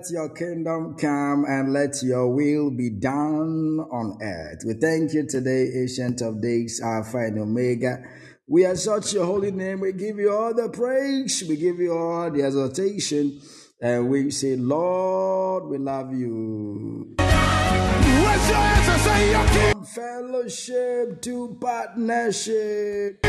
let your kingdom come and let your will be done on earth. We thank you today, Ancient of Days, Alpha and Omega. We exalt your holy name. We give you all the praise. We give you all the exaltation. And we say, Lord, we love you. Raise your hands say, your kingdom From fellowship to partnership.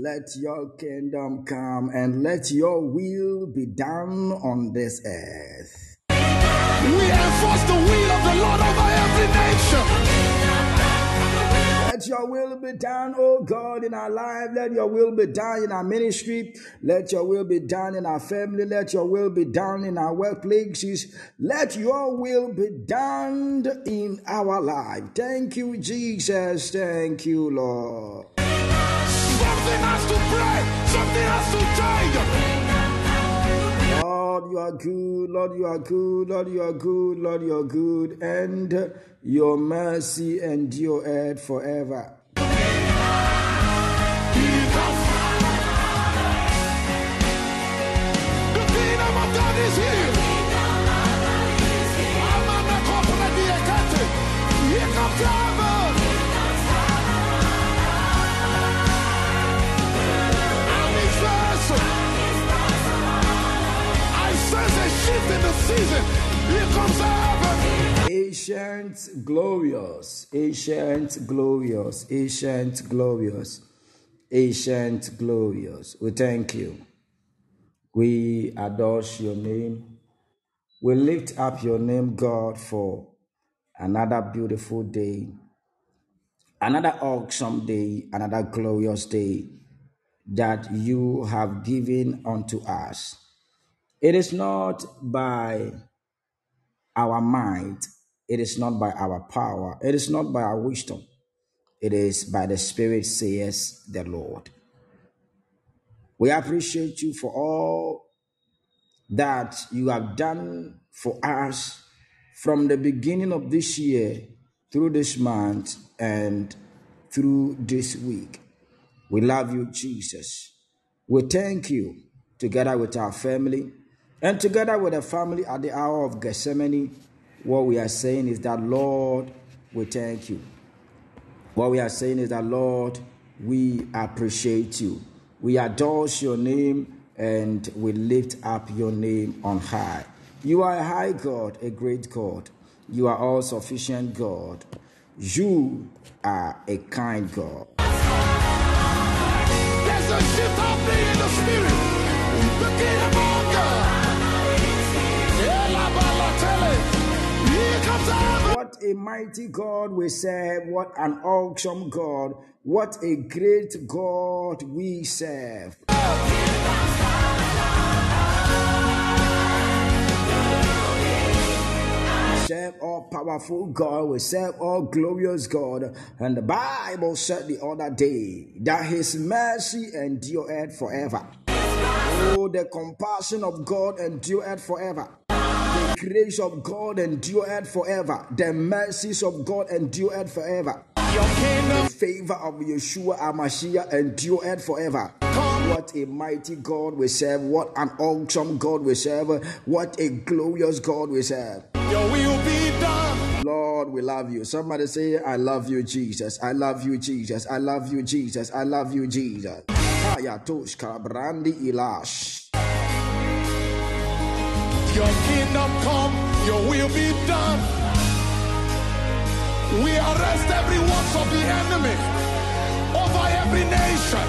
Let your kingdom come and let your will be done on this earth. We enforce the will of the Lord over every nation. Let your will be done, oh God, in our life. Let your will be done in our ministry. Let your will be done in our family. Let your will be done in our workplaces. Let your will be done in our life. Thank you, Jesus. Thank you, Lord. Something has to break. Something has to change. Lord, you are good. Lord, you are good. Lord, you are good. Lord, you are good. And your mercy endureth forever. The kingdom of God is here. Season. Here comes heaven. Ancient, glorious, ancient, glorious, ancient, glorious, ancient, glorious. We thank you. We adore your name. We lift up your name, God, for another beautiful day, another awesome day, another glorious day that you have given unto us. It is not by our might, it is not by our power, it is not by our wisdom, it is by the Spirit, says the Lord. We appreciate you for all that you have done for us from the beginning of this year through this month and through this week. We love you, Jesus. We thank you together with our family and together with the family at the hour of Gethsemane. What we are saying is that, Lord, we thank you. What we are saying is that, Lord, we appreciate you. We adore your name and we lift up your name on high. You are a high God, a great God. You are all sufficient God. You are a kind God. There's a shift happening in the spirit. The kingdom A mighty God we serve. What an awesome God. What a great God we serve. serve all powerful God, we serve all glorious God. And the Bible said the other day that his mercy endured forever. Oh, the compassion of God endured forever. Grace of God endured forever. The mercies of God endured forever. Your kingdom. The favor of Yeshua Amashiach endured forever. What a mighty God we serve. What an awesome God we serve. What a glorious God we serve. Your will be done. Lord, we love you. Somebody say, I love you, Jesus. I love you, Jesus. I love you, Jesus. I love you, Jesus. ilash. Your kingdom come, your will be done. We arrest every works of the enemy over every nation.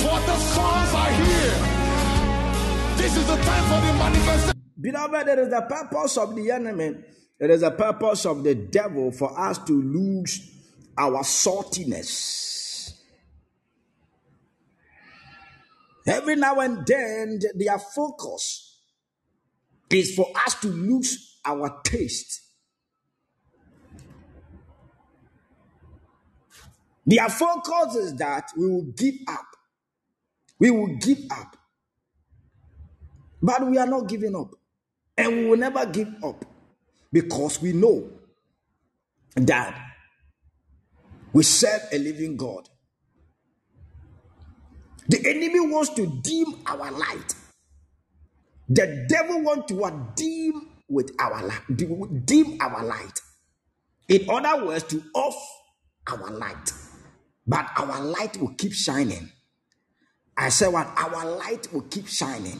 For the sons are here. This is the time for the manifestation. Beloved, it is the purpose of the enemy, it is the purpose of the devil for us to lose our saltiness. Every now and then, their focus is for us to lose our taste. Their focus causes that we will give up. We will give up. But we are not giving up. And we will never give up because we know that we serve a living God. The enemy wants to dim our light. The devil wants to dim with our light, dim our light. In other words, to off our light. But our light will keep shining. I said what our light will keep shining.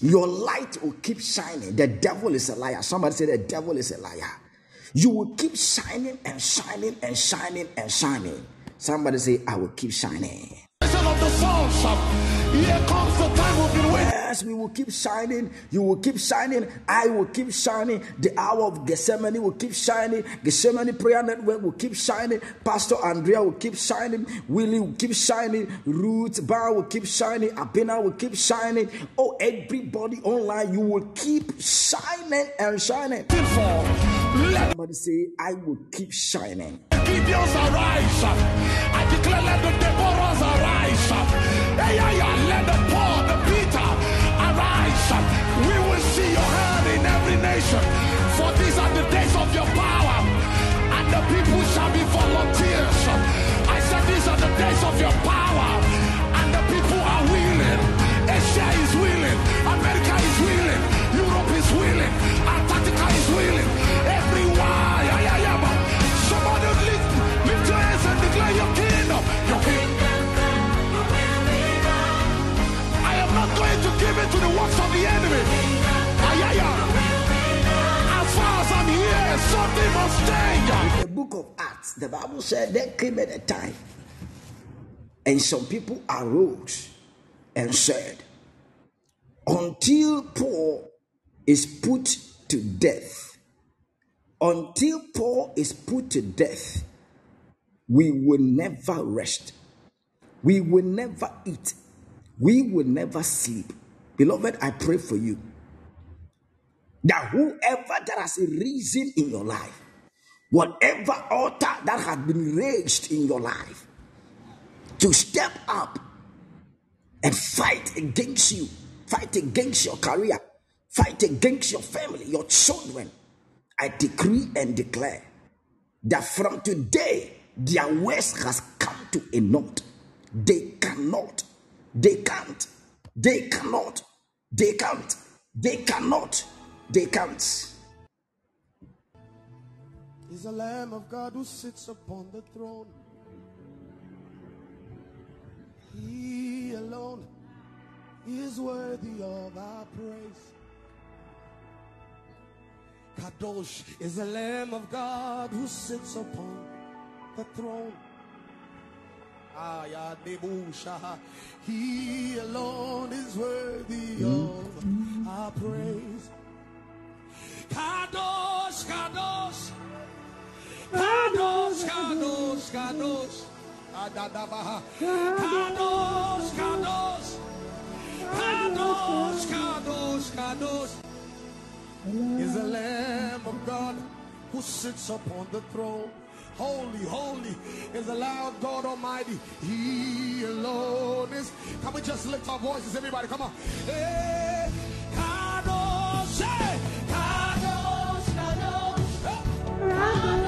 Your light will keep shining. The devil is a liar. Somebody say the devil is a liar. You will keep shining and shining and shining and shining. Somebody say, I will keep shining. Of the Yes, we will keep shining. You will keep shining. I will keep shining. The hour of Gethsemane will keep shining. Gethsemane Prayer Network will keep shining. Pastor Andrea will keep shining. Willie will keep shining. Ruth Bar will keep shining. Abina will keep shining. Oh, everybody online, you will keep shining and shining. Somebody say, I will keep shining. Gideon's arise. I declare let the Deborah's arise. Let the Paul, the Peter arise. We will see your hand in every nation. To the works of the enemy. As far as I'm here, something must change. In the book of Acts, the Bible said there came at a time, and some people arose and said, Until Paul is put to death, until Paul is put to death, we will never rest. We will never eat. We will never sleep. Beloved, I pray for you that whoever that has a reason in your life, whatever altar that has been raised in your life, to step up and fight against you, fight against your career, fight against your family, your children, I decree and declare that from today, their worst has come to a knot. They cannot, they can't, they cannot, they can't, they cannot, they can't. He's a Lamb of God who sits upon the throne. He alone is worthy of our praise. Kadosh is the Lamb of God who sits upon the throne. He alone is worthy of our praise. Kadosh, Kadosh, Kadosh, Kadosh, Kadosh. Kadosh, Kadosh, Kadosh, Kadosh, Kadosh, Kadosh is the Lamb of God who sits upon the throne. Holy, holy is the Lord God Almighty. He alone is. Can we just lift our voices, everybody? Come on. Hey, Kadosh, hey, Kadosh, Kadosh, Kadosh.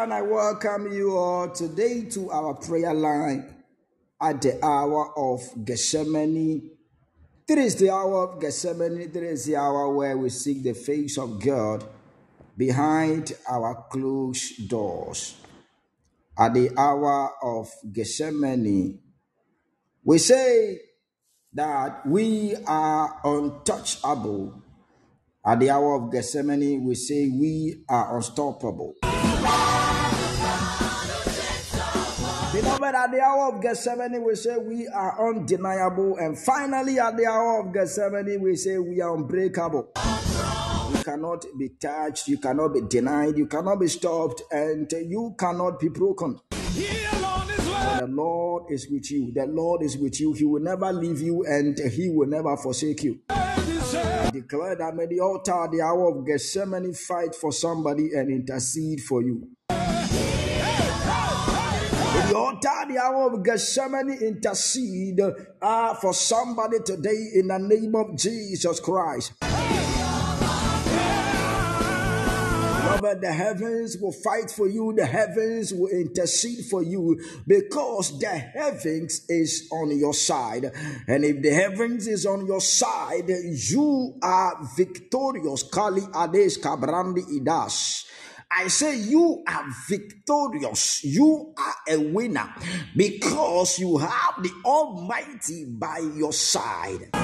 One, I welcome you all today to our prayer line at the hour of Gethsemane. This is the hour of Gethsemane. This is the hour where we seek the face of God behind our closed doors. At the hour of Gethsemane, we say that we are untouchable. At the hour of Gethsemane, we say we are unstoppable. At the hour of Gethsemane, we say we are undeniable. And finally, at the hour of Gethsemane, we say we are unbreakable. You cannot be touched, you cannot be denied, you cannot be stopped, and you cannot be broken. The Lord is with you. The Lord is with you. He will never leave you and He will never forsake you. I declare that may the altar the hour of Gethsemane fight for somebody and intercede for you. The altar, the of Gethsemane, intercede uh, for somebody today in the name of Jesus Christ. Beloved, the heavens will fight for you, the heavens will intercede for you because the heavens is on your side. And if the heavens is on your side, you are victorious. Kali Ades Kabrandi Idas. I say you are victorious. You are a winner because you have the Almighty by your side. You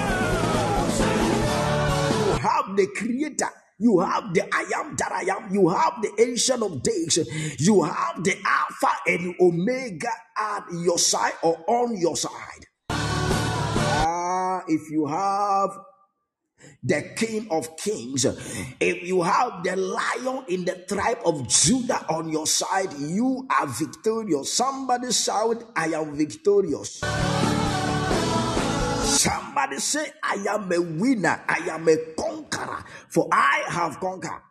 have the Creator you have the I am that I am. You have the ancient of days. You have the Alpha and Omega at your side or on your side. Ah, if you have the King of Kings, if you have the Lion in the tribe of Judah on your side, you are victorious. Somebody shout, I am victorious. Somebody say, I am a winner. I am a conqueror. For I have conquered.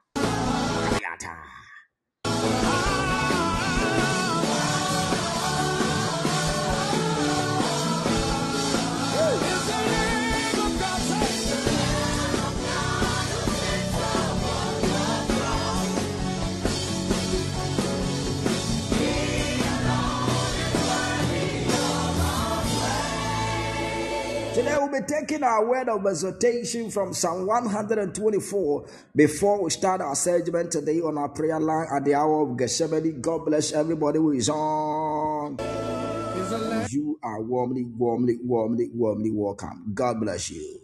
We'll be taking our word of exhortation from Psalm 124 before we start our segment today on our prayer line at the hour of Gethsemane. God bless everybody who is on. You are warmly, warmly, warmly, warmly welcome. God bless you.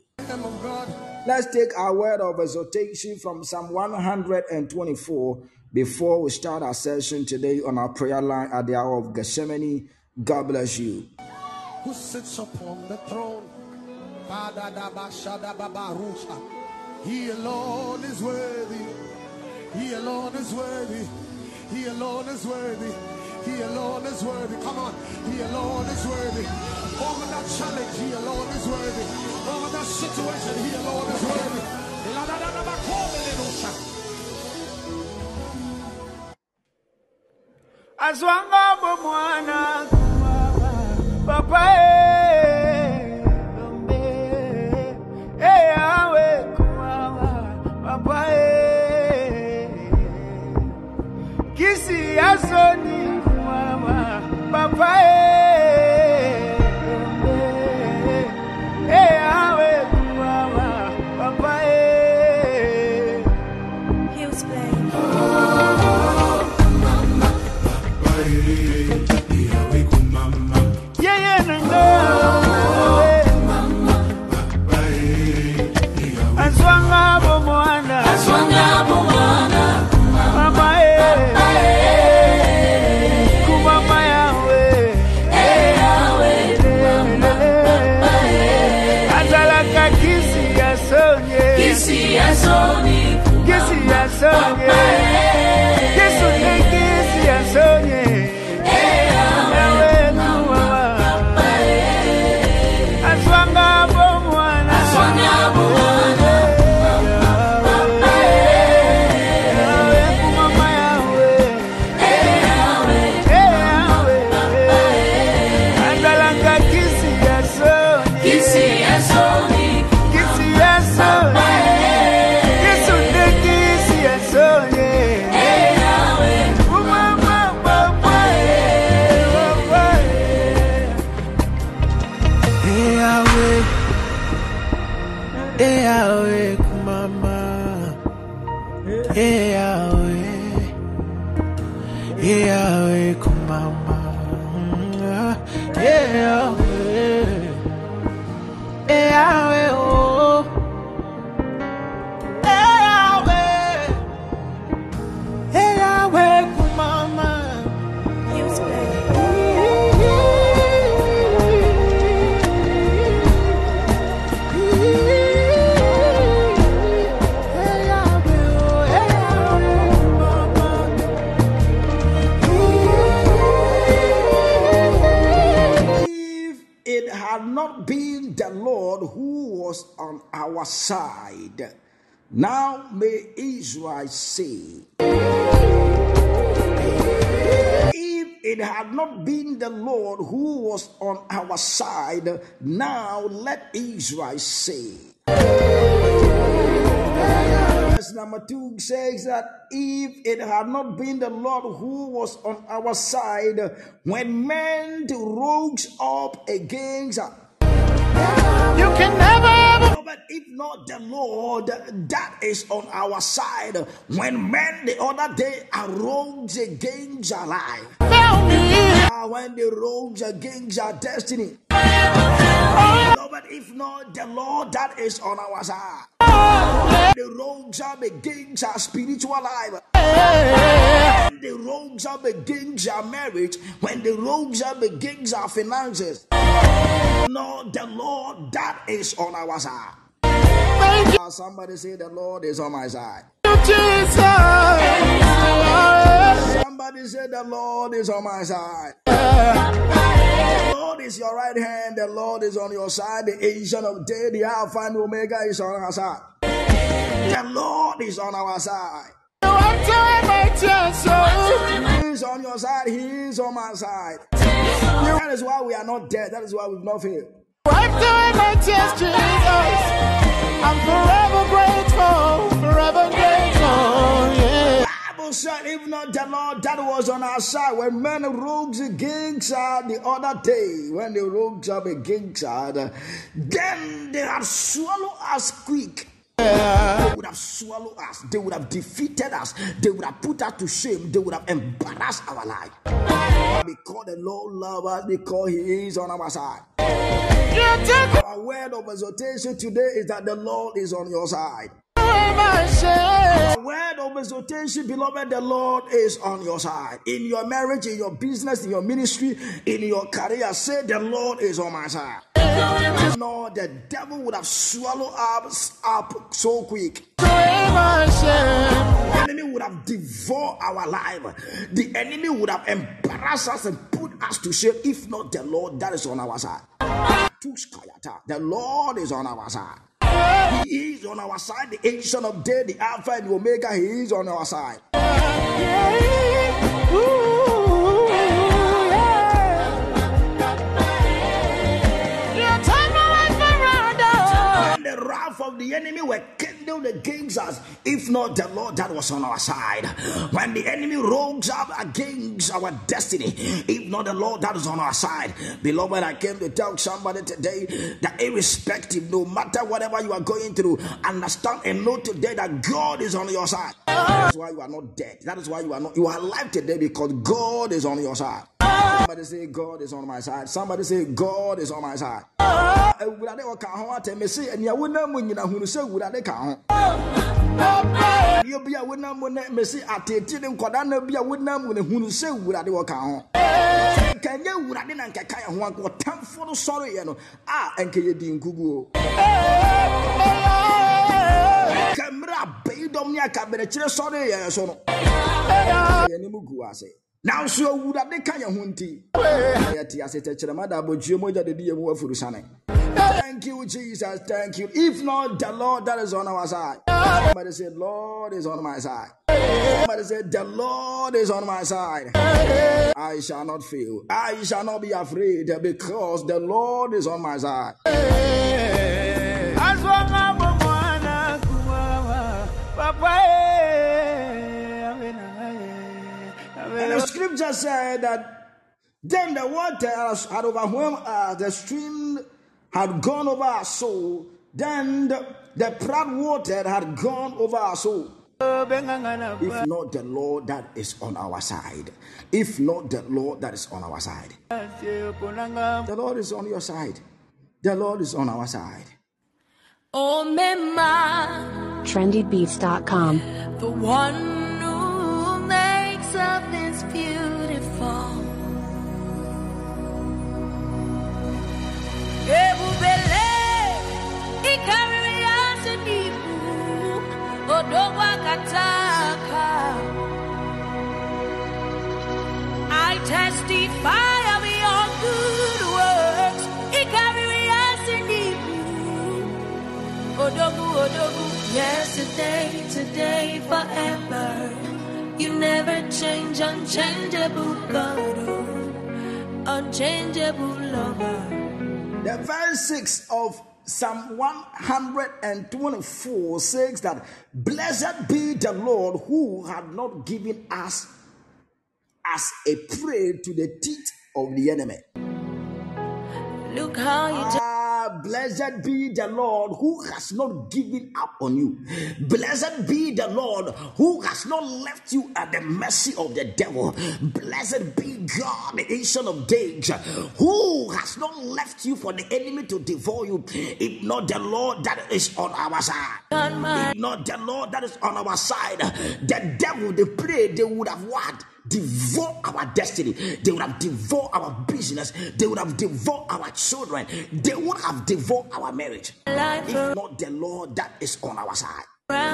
Let's take our word of exhortation from Psalm 124 before we start our session today on our prayer line at the hour of Gethsemane. God bless you. Who sits upon the throne? He alone is worthy. He alone is worthy. He alone is worthy. He alone is worthy. Come on. He alone is worthy. Over that challenge, he alone is worthy. Over that situation, he alone is worthy. Azwanga mwana papa Asoni mama. Papa side. Now may Israel say, If it had not been the Lord who was on our side, now let Israel say. Verse number two says that if it had not been the Lord who was on our side, when men rose up against us, you can never. But if not the Lord that is on our side, when men the other day arose against our life, uh, when they rose against our destiny. Oh, but if not the Lord that is on our side, the up against our spiritual life. When the rose up against our marriage, when the rose up against our finances, no, the Lord that is on our side. Uh, somebody say the Lord is on my side. Somebody say the Lord is on my side. The Lord is your right hand. The Lord is on your side. The ancient of day, the Alpha and Omega is on our side. The Lord is on our side. He is on your side. He is on my side. That is why we are not dead. That is why we've not failed. I'm doing my tears, Jesus. I'm forever grateful, forever grateful. Yeah. Bible said, if not the Lord that was on our side, when men rose against us the other day, when they rose up against us, then they had swallowed us quick. They would have swallowed us. They would have defeated us. They would have put us to shame. They would have embarrassed our life. Because the Lord loves us, because He is on our side. Our word of exhortation today is that the Lord is on your side. Exhortation, beloved, the Lord is on your side. In your marriage, in your business, in your ministry, in your career, say, The Lord is on my side. No, the devil would have swallowed us up so quick. The enemy would have devoured our life. The enemy would have embarrassed us and put us to shame if not the Lord that is on our side. The Lord is on our side. He is on our side, the ancient of day, the Alpha and the Omega. He is on our side. When the wrath of the enemy were kindled against us, if not the Lord that was on our side. When the enemy rose up against our destiny, if not the Lord that is on our side. Beloved, I came to tell somebody today that irrespective, no matter whatever you are going through, understand and know today that God is on your side. That's why you are not dead. That is why you are not you are alive today because God is on your side. Somebody say God is on my side. Somebody say God is on my side. Awurade ɔka ho atɛ mɛ se nea wonam mu nyina hunu sɛ awurade ka ho. Nneɛ bi a wonam mu ne mɛ se atete ne nkɔda na bi a wonam mu ne hunu sɛ awurade wɔka ho. Nkanyɛ awurade na nkɛka yɛ ho anka ɔtamfo no sɔreyɛ no a ɛnkɛ yɛ di nkuguo kammerɛ abɛyi dɔm ne akaberɛkyerɛ sɔreyɛ so no. Yɛnim gu ase nanso awurade ka yɛn ho nti yɛte ase tɛkyerɛma da abɔdue mogya de di yɛ mu wafuru sane Thank you, Jesus. Thank you. If not the Lord that is on our side. Somebody said, Lord is on my side. Somebody said, The Lord is on my side. I shall not fail. I shall not be afraid because the Lord is on my side. And the scripture said that then the water had overwhelmed us, the stream had gone over our soul, then the, the proud water had gone over our soul. If not the Lord that is on our side, if not the Lord that is on our side, the Lord is on your side, the Lord is on our side. Oh, Mema, trendybeats.com. the one who makes of beautiful. Of Psalm 124 says that, Blessed be the Lord who had not given us as a prey to the teeth of the enemy. Look how you Blessed be the Lord who has not given up on you. Blessed be the Lord who has not left you at the mercy of the devil. Blessed be God, the ancient of days, who has not left you for the enemy to devour you. If not the Lord that is on our side. If not the Lord that is on our side, the devil, they pray, they would have what? Devour our destiny. They would have devoured our business. They would have devoured our children. They would have devoured our marriage. life If not the Lord that is on our side.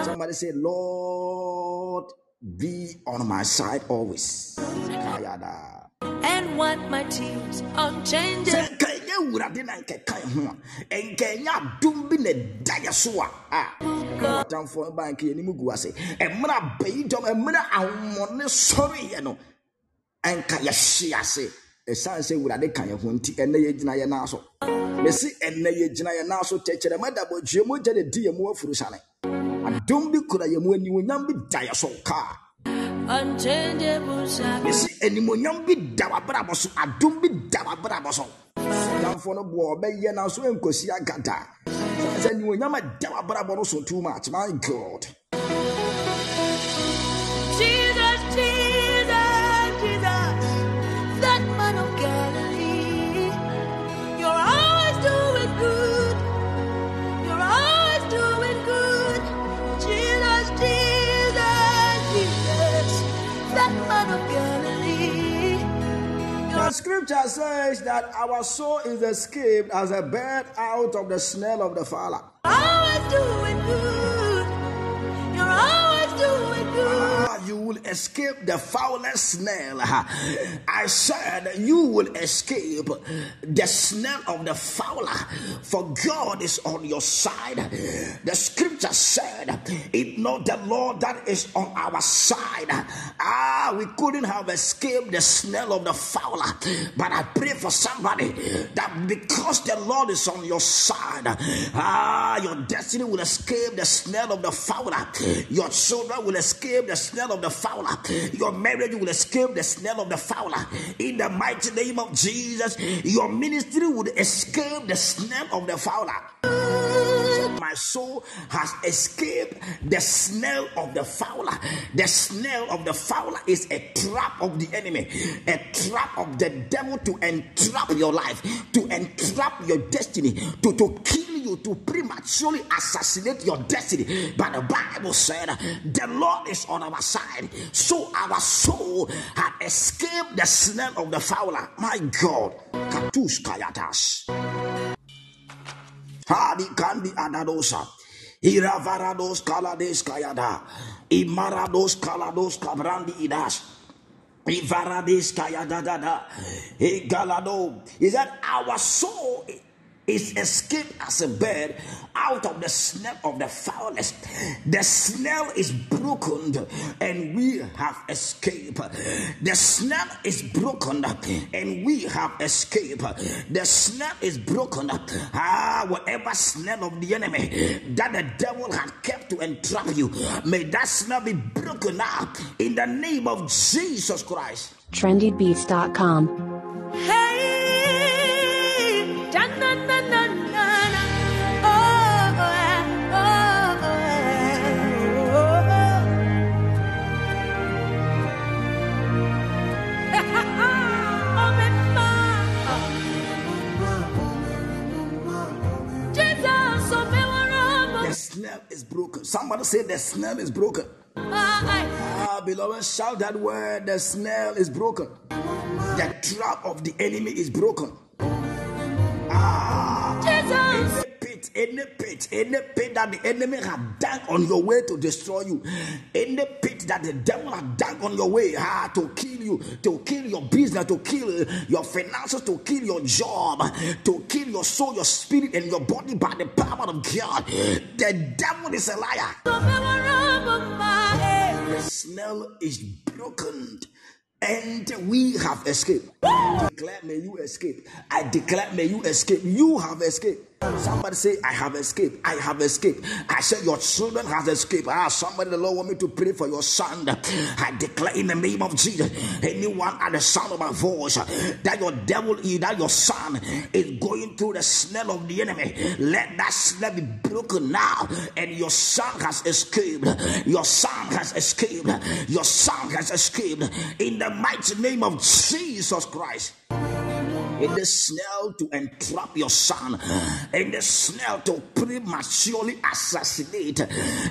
Somebody say, Lord, be on my side always. And wipe my tears, sɛ ɛnyɛ awurade na nkɛka ho a ɛnka ɛnyɛ adom bi na ɛda yɛ so a. Atamfoɔ ba nka yɛnim gu ase. Ɛmmerɛ abayi dɔm ɛmmerɛ ahommɔne sɔreeɛ no ɛnka yɛhye ase. Ɛsiane sɛ awurade ka yɛ ho nti ɛnɛ yɛgyina yɛ nan so. Mɛsi ɛnɛ yɛgyina yɛ nan so. Tɛkyerɛma da bɔdwue mu gya ne di yɛ mu afuru sane adom bi kura yɛ mu animonyam bi da yɛ so kaa mesi animonyam bi da wabrabɔ so. Adom bi da wabrabɔ so damfoɔ no boɔ ɔbɛyɛ nanso ɛnkɔsi agada. Sɛ animonyam a da wabrabɔ no so too much my god the scripture says that our soul is escaped as a bird out of the snare of the fowler Always doing good. You're always doing good. Ah, you will escape the foulest snare. I said you will escape the snare of the fowler, for God is on your side. The scripture said, If not the Lord that is on our side, ah, we couldn't have escaped the snare of the fowler. But I pray for somebody that because the Lord is on your side, ah, your destiny will escape the snare of the fowler. Your children will escape the snare of the fowler. Your marriage will escape the snare of the fowler. In the mighty name of Jesus, your ministry would escape the snare of the fowler. My soul has escaped the snare of the fowler. The snare of the fowler is a trap of the enemy, a trap of the devil to entrap your life, to entrap your destiny, to, to kill you, to prematurely assassinate your destiny. But the Bible said, The Lord is on our side. So our soul had escaped the snare of the fowler. My God. Kayatas. Hadi kandi adadosa. Iravarados kalades kayada. Imarados kalados kabrandi idas. Ivarades kayadadada. Igalado. Is that our soul is escaped as a bird out of the snare of the foulest. The snare is broken and we have escaped. The snare is broken and we have escaped. The snare is broken. Ah, whatever snare of the enemy that the devil had kept to entrap you, may that snare be broken up in the name of Jesus Christ. trendybeats.com. Hey, snare is broken. Somebody say the snare is broken. Ah, beloved, shout that word. The snare is broken. The trap of the enemy is broken. Ah. Any pit, any pit, that the enemy had dug on your way to destroy you, any pit that the devil had dug on your way ah, to kill you, to kill your business, to kill your finances, to kill your job, to kill your soul, your spirit, and your body by the power of God. The devil is a liar. Me wa ramo, ma. The snare is broken. And we have escaped. Declare, may you escape. I declare, may you escape. You have escaped. Somebody say, I have escaped. I have escaped. I said, Your children have escaped. Ah, somebody, the Lord want me to pray for your son. I declare in the name of Jesus, anyone at the sound of my voice, that your devil, that your son is going through the snare of the enemy. Let that snare be broken now. And your son has escaped. Your son has escaped. Your son has escaped. In the mighty name of Jesus Christ in the snare to entrap your son, in the snare to prematurely assassinate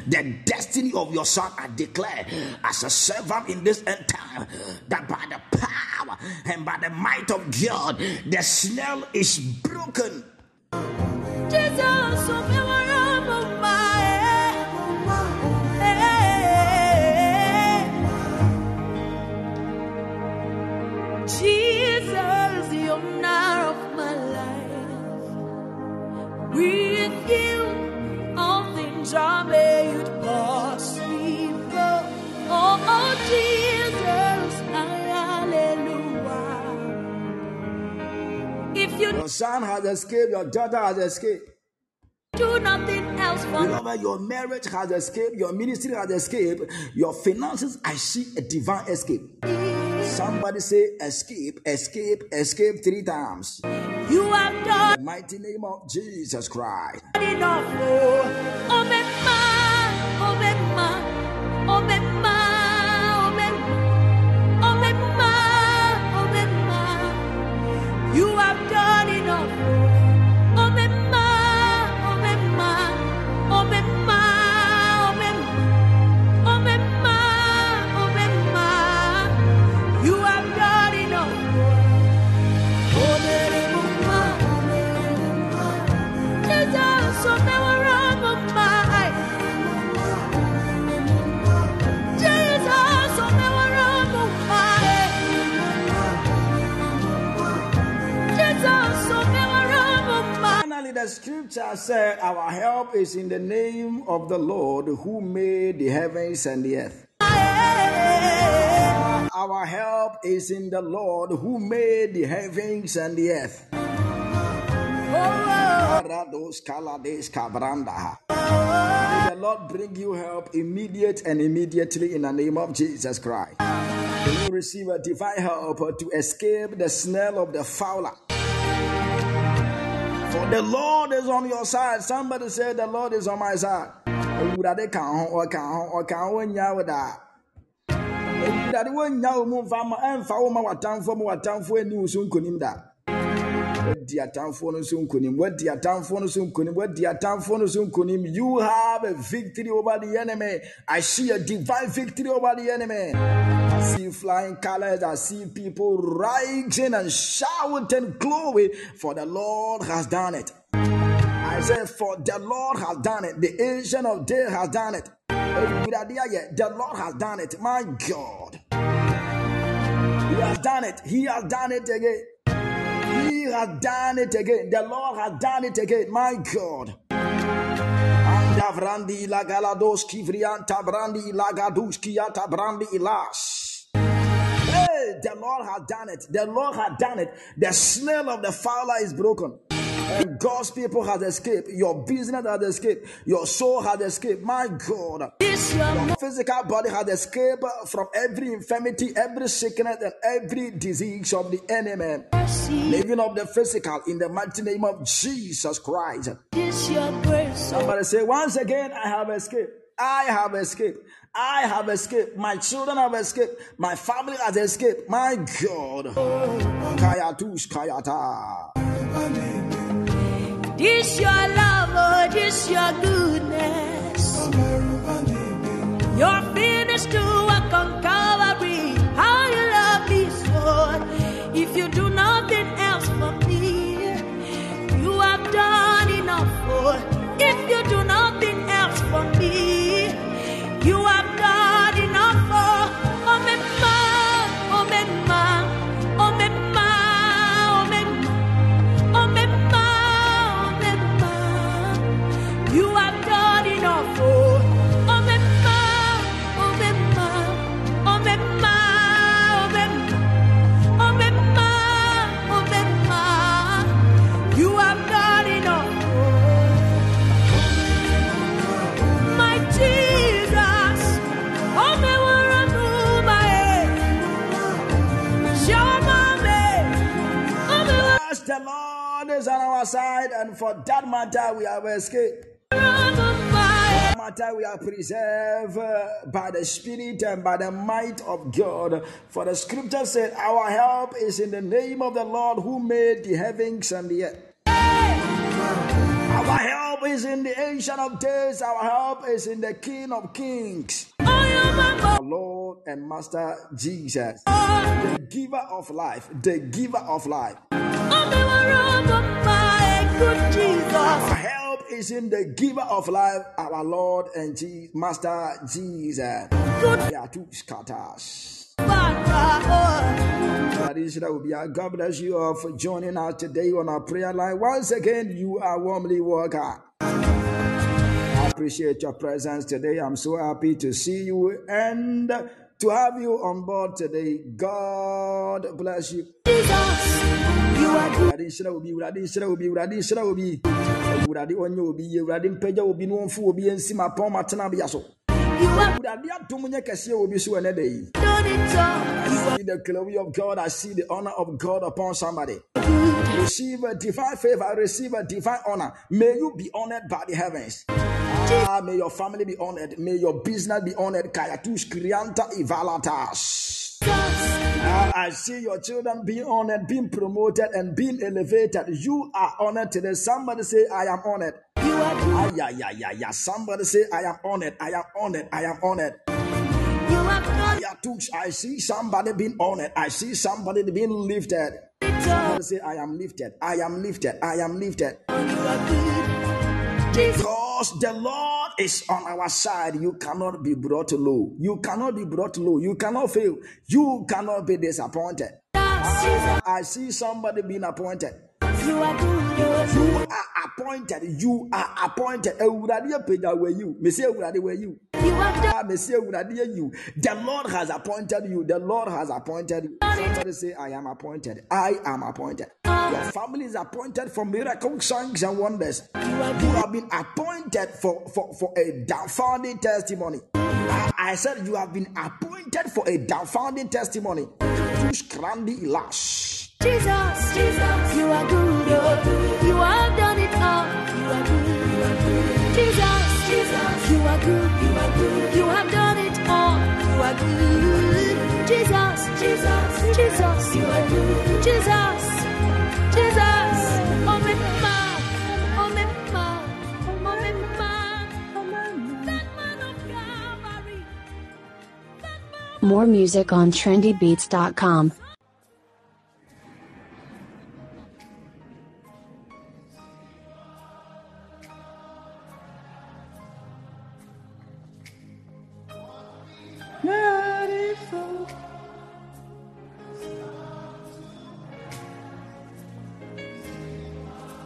the destiny of your son. I declare as a servant in this end time that by the power and by the might of God, the snare is broken. Jesus. Jesus, the of my life. With you, all things are made possible. Oh, oh Jesus, hallelujah. If you Your son has escaped, your daughter has escaped. do nothing else for. Beloved, your marriage has escaped, your ministry has escaped, your finances, I see a divine escape. Somebody say escape, escape, escape three times. You have done mighty name of Jesus Christ. enough. Oh, oh, me scripture said, Our help is in the name of the Lord who made the heavens and the earth. Our help is in the Lord who made the heavens and the earth. May the Lord bring you help immediate and immediately in the name of Jesus Christ. You receive a divine help to escape the snare of the fowler. For the Lord is on your side. Somebody said the Lord is on my side. Awurade ka ho, ɔka ho, ɔka ho nya wo da. Awurade wonya wo mu mfa ma ɛmfa wo ma w'atamfoɔ ma w'atamfoɔ ani wo so nkonim da. No so nkonim. No so nkonim. No so nkonim. You have a victory over the enemy. I see a divine victory over the enemy. I see flying colors. I see people rising and shouting glory for the Lord has done it. I say For the Lord has done it. The ancient of day has done it. The Lord has done it. My God. He has done it. He has done it again. Has done it again. The Lord has done it again. My God. Anda la galados kivrianta brandi la gaduski ata brandi ilas. Hey, the Lord has done it. The Lord has done it. The snail of the fowler is broken. And God's people has escaped. Your business has escaped. Your soul has escaped. My God. Your physical body has escaped from every infirmity, every sickness, and every disease of the enemy. Living of the physical in the mighty name of Jesus Christ. This your grace. Oh, Somebody say, Once again, I have escaped. I have escaped. I have escaped. My children have escaped. My family has escaped. My God. Oh. Kayatush kayata. This your love, oh, this your goodness. Your finished work on Calvary. How you love me so. If you do nothing else for me, you have done enough for. If you do nothing else for me, is on our side, and for that matter, we have escaped. Fire. matter we are preserved uh, by the Spirit and by the might of God. For the scripture said, Our help is in the name of the Lord who made the heavens and the earth. Our help is in the Ancient of Days, our help is in the King of Kings, our Lord and Master Jesus, the giver of life, the giver of life. Our help is in the giver of life, our Lord and Je- Master Jesus. We are two scatters. Traditional will be our God bless you all for joining us today on our prayer line. Once again, you are warmly welcome. I appreciate your presence today. I'm so happy to see you and to have you on board today. God bless you. Obi, Awurade nhyira obi, Awurade nhyira obi. Awurade ɔnyɛ obi yie, Awurade mpagya obi na ɔmfu obi nsi mapɔn matenabea so. Awurade adom nyɛ kɛseɛ obi so wɔ da yi. I see the glory of God. I see the honor of God upon somebody. Receive a divine favor. Receive a divine honor. May you be honored by the heavens. Ah, may your family be honored. May your business be honored. Kayatus krianta ivalatas. Ah, I see your children being honored, being promoted, and being elevated. You are honored today. Somebody say, I am honored. Ah, yeah, yeah, yeah, yeah. Somebody say, I am honored. I am honored. I am honored. Yeah, tools. I see somebody being honored. I see somebody being lifted. Somebody say, I am lifted. I am lifted. I am lifted. Because the Lord is on our side, you cannot be brought low. You cannot be brought low. You cannot fail. You cannot be disappointed. I see somebody being appointed. You are appointed. You are appointed. Ewurade apagya were you. Me say Ewurade were you. Ah, me say Ewurade you. The Lord has appointed you. The Lord has appointed you. Somebody say, I am appointed. I am appointed. Your family is appointed for miracle signs and wonders. You have been appointed for, for, for a downfounding testimony. I, said you have been appointed for a downfounding testimony. Jesus, Jesus, you are good. oh. You have done it all. You are good. You are good. You have done it all. You are good. Jesus, Jesus, Jesus, you are good. Jesus. More music on trendybeats.com.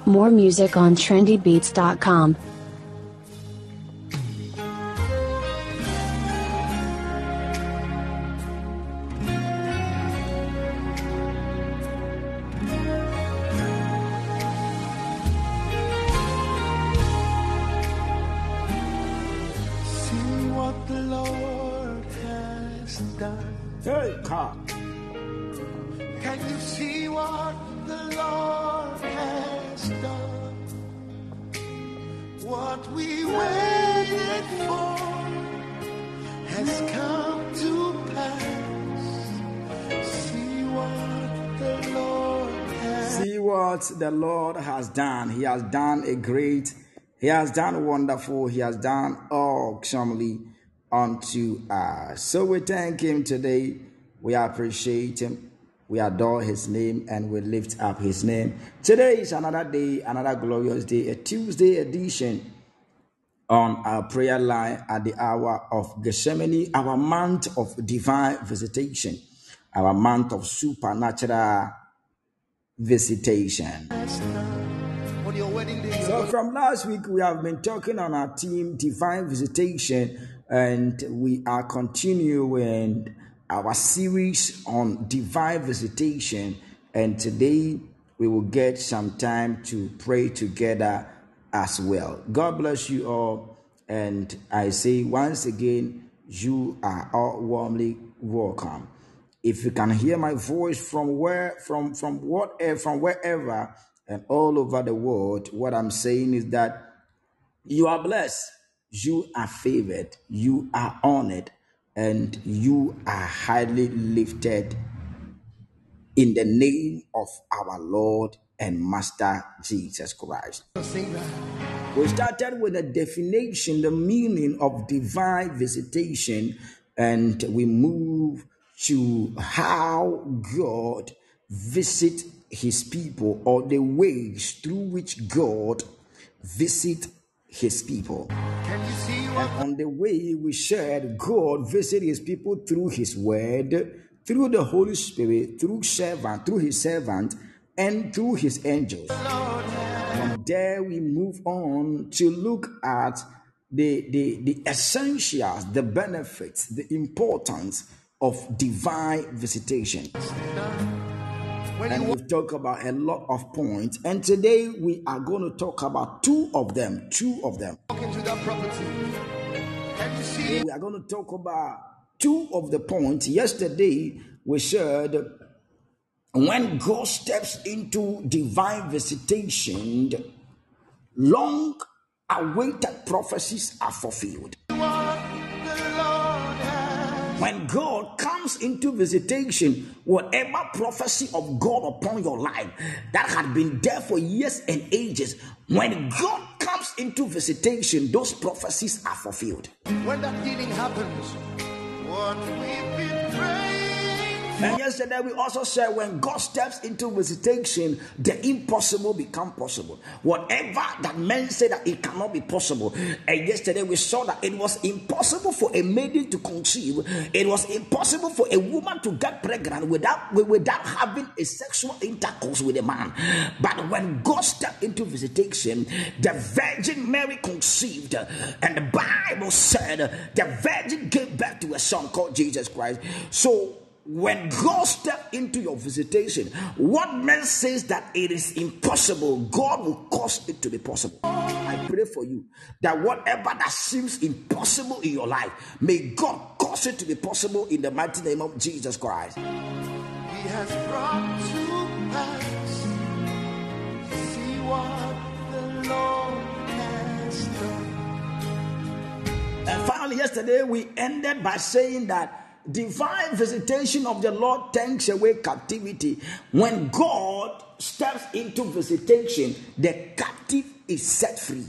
More music on trendybeats.com. He has done a great, He has done wonderful, He has done awesomely unto us. So we thank Him today. We appreciate Him. We adore His name and we lift up His name. Today is another day, another glorious day, a Tuesday edition on our prayer line at the hour of Gethsemane, our month of divine visitation, our month of supernatural visitation. On your wedding day, So, from last week, we have been talking on our team, Divine Visitation, and we are continuing our series on divine visitation. And today, we will get some time to pray together as well. God bless you all. And I say once again, you are all warmly welcome if you can hear my voice from where from from whatever eh, from wherever and all over the world, what I'm saying is that you are blessed, you are favored, you are honored, and you are highly lifted in the name of our Lord and Master Jesus Christ. We started with the definition, the meaning of divine visitation, and we move to how God visit his people or the ways through which God visit his people. Can you see what And on the way we shared, God visit his people through his word, through the Holy Spirit, through servant, through his servant, and through his angels. From there we move on to look at the, the, the essentials, the benefits, the importance of divine visitation. When And you we've talked about a lot of points. And today we are going to talk about two of them. Two of them. walk into that property? Can you see Today we are going to talk about two of the points. Yesterday we shared when God steps into divine visitation, long awaited prophecies are fulfilled. When God comes into visitation, whatever prophecy of God upon your life that had been there for years and ages, when God comes into visitation, those prophecies are fulfilled. When that healing happens, what we've been And yesterday we also said when God steps into visitation, the impossible become possible. Whatever that men say that it cannot be possible. And yesterday we saw that it was impossible for a maiden to conceive. It was impossible for a woman to get pregnant without without having a sexual intercourse with a man. But when God stepped into visitation, the Virgin Mary conceived, and the Bible said the Virgin gave birth to a son called Jesus Christ. So when God steps into your visitation, what man says that it is impossible, God will cause it to be possible. I pray for you that whatever that seems impossible in your life, may God cause it to be possible in the mighty name of Jesus Christ. He has brought to pass. See what the Lord has done. And finally, yesterday we ended by saying that divine visitation of the Lord takes away captivity. When God steps into visitation, the captive is set free.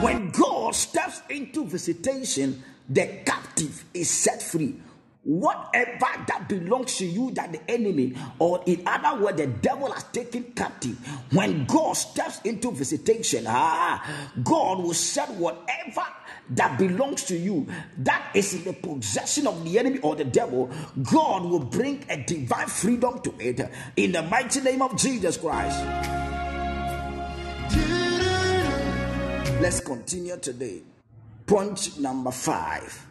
When God steps into visitation, the captive is set free. Whatever that belongs to you that the enemy, or in other words, the devil has taken captive, when God steps into visitation, ah, God will set whatever that belongs to you that is in the possession of the enemy or the devil, God will bring a divine freedom to it in the mighty name of Jesus Christ. Let's continue today. Point number five.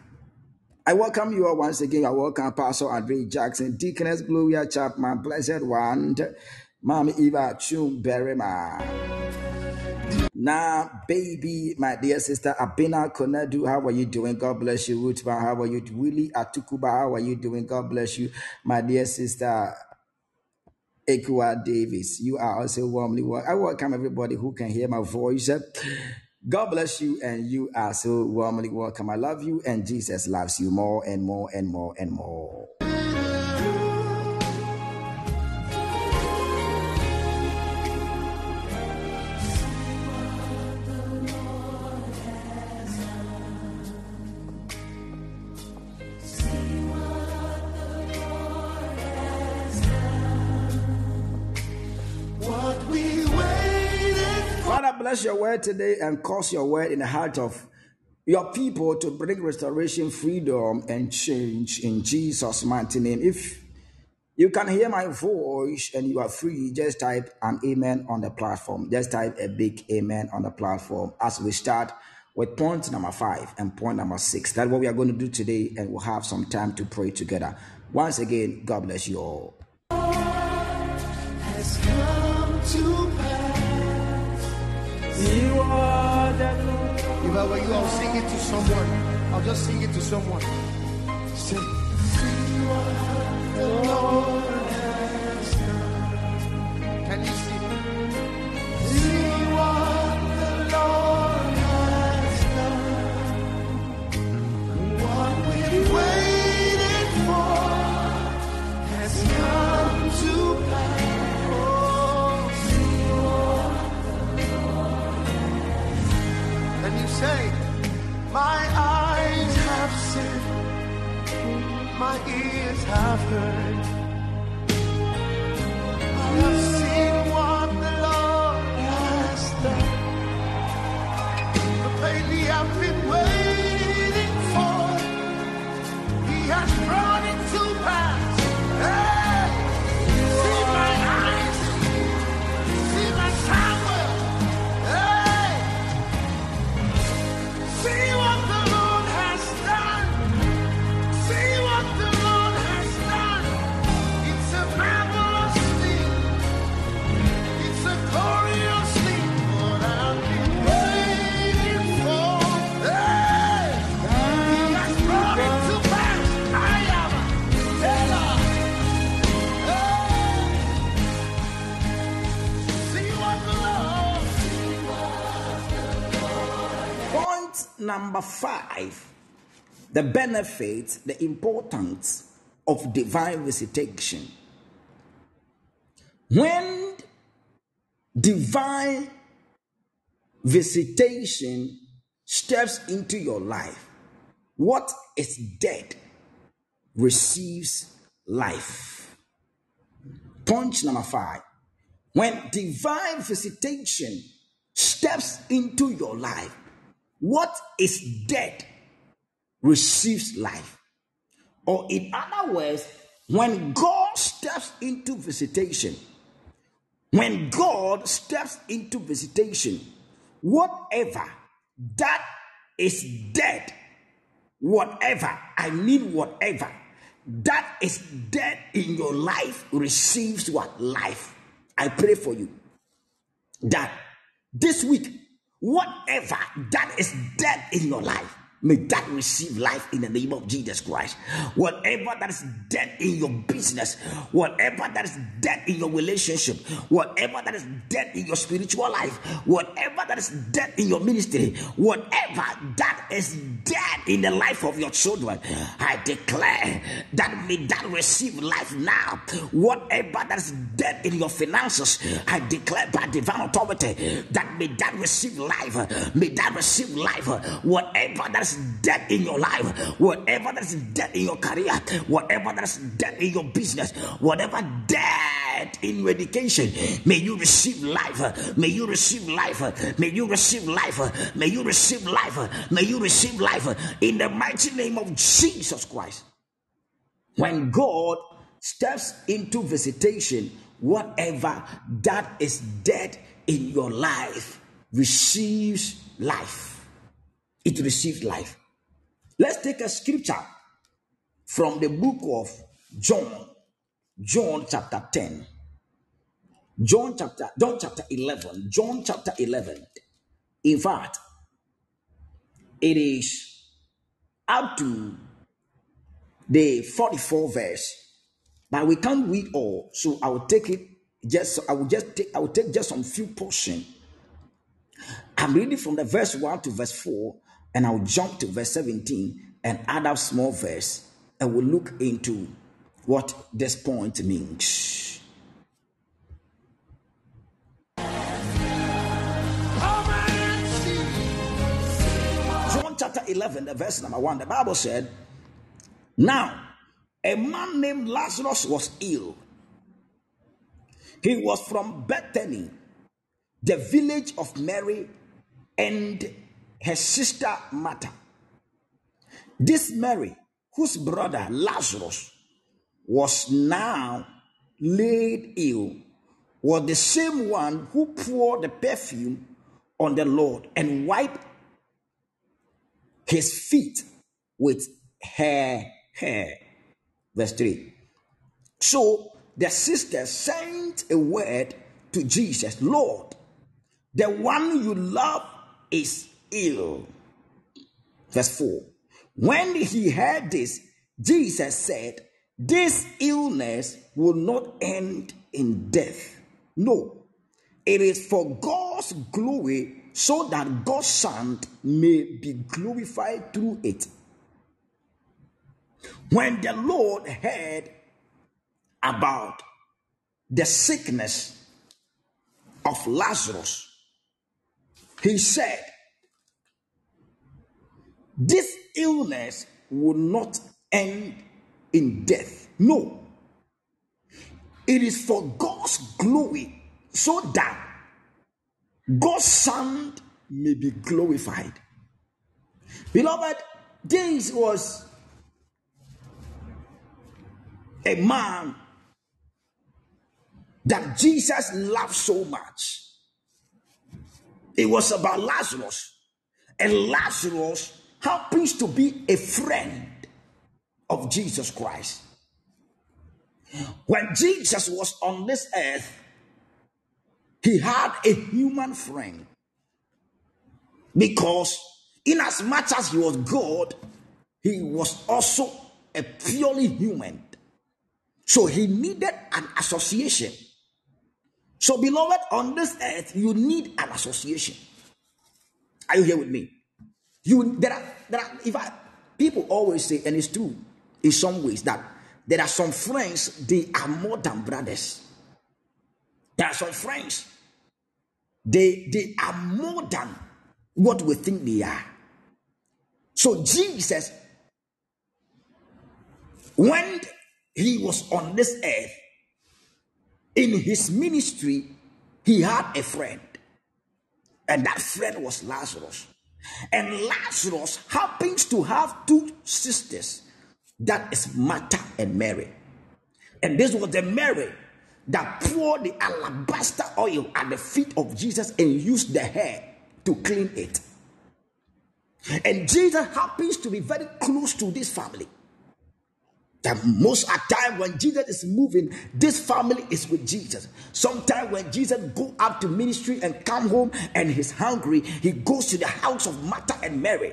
I welcome you all once again. I welcome Pastor Andre Jackson, Deaconess Gloria Chapman, Blessed One, Mommy Eva Chum Now, baby, my dear sister Abina Konadu, how are you doing? God bless you. Rutba, how are you? Willie Atukuba, how are you doing? God bless you. My dear sister Ekua Davis, you are also warmly welcome. I welcome everybody who can hear my voice. God bless you, and you are so warmly welcome. I love you, and Jesus loves you more and more and more and more. Bless your word today and cause your word in the heart of your people to bring restoration, freedom, and change in Jesus' mighty name. If you can hear my voice and you are free, just type an amen on the platform. Just type a big amen on the platform as we start with point number five and point number six. That's what we are going to do today, and we'll have some time to pray together. Once again, God bless you all. I were you, I'll sing it to someone. I'll just sing it to someone. Say, have heard. Number five the benefits, the importance of divine visitation. When divine visitation steps into your life, what is dead receives life. Point number five. When divine visitation steps into your life, what is dead receives life. Or, in other words, when God steps into visitation, when God steps into visitation, whatever that is dead, whatever, I mean, whatever that is dead in your life receives what? Life. I pray for you that this week, whatever that is dead in your life, may that receive life in the name of Jesus Christ. Whatever that is dead in your business, whatever that is dead in your relationship, whatever that is dead in your spiritual life, whatever that is dead in your ministry, whatever that is dead in the life of your children, I declare that may that receive life now. Whatever that is dead in your finances, I declare by divine authority that may that receive life. May that receive life. Whatever that is dead in your life, whatever that is dead in your career, whatever that is dead in your business, whatever dead in your education, may you receive life. May you receive life. May you receive life. May you receive life. May you receive life in the mighty name of Jesus Christ. When God steps into visitation, whatever that is dead in your life receives life. It received life. Let's take a scripture from the book of John, John chapter 10. John chapter, John chapter 11, John chapter 11. In fact, it is up to the 44 verse, but we can't read all, so I will take it just I will just take I will take just some few portion. I'm reading from the verse 1 to verse 4, and I'll jump to verse 17 and add up small verse, and we'll look into what this point means. John chapter 11, the verse number 1, the Bible said, Now a man named Lazarus was ill. He was from Bethany, the village of Mary and her sister Martha. This Mary, whose brother Lazarus was now laid ill, was the same one who poured the perfume on the Lord and wiped his feet with her hair. Verse 3. So the sister sent a word to Jesus Lord, the one you love is ill. Verse 4. When he heard this, Jesus said, This illness will not end in death. No, it is for God's glory so that God's Son may be glorified through it. When the Lord heard about the sickness of Lazarus, he said, This illness will not end in death. No. It is for God's glory so that God's Son may be glorified. Beloved, this was a man that Jesus loved so much. It was about Lazarus. And Lazarus happens to be a friend of Jesus Christ. When Jesus was on this earth, he had a human friend. Because, in as much as he was God, he was also a purely human. So he needed an association. So, beloved, on this earth, you need an association. Are you here with me? You there are there are if I people always say, and it's true in some ways that there are some friends they are more than brothers. There are some friends they they are more than what we think they are. So Jesus, when he was on this earth, in his ministry, he had a friend, and that friend was Lazarus. And Lazarus happens to have two sisters that is Martha and Mary. And this was the Mary that poured the alabaster oil at the feet of Jesus and used the hair to clean it. And Jesus happens to be very close to this family. That most the time when Jesus is moving, this family is with Jesus. Sometimes when Jesus go up to ministry and come home and he's hungry, he goes to the house of Martha and Mary.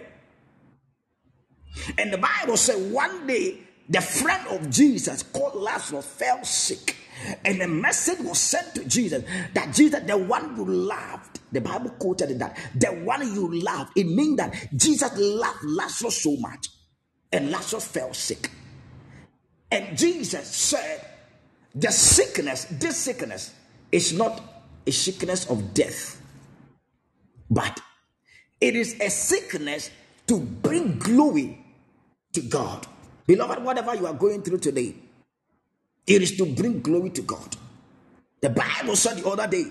And the Bible said one day the friend of Jesus called Lazarus fell sick. And a message was sent to Jesus that Jesus, the one you loved, the Bible quoted that the one you loved. It means that Jesus loved Lazarus so much, and Lazarus fell sick. And Jesus said, The sickness, this sickness, is not a sickness of death, but it is a sickness to bring glory to God. Beloved, whatever you are going through today, it is to bring glory to God. The Bible said the other day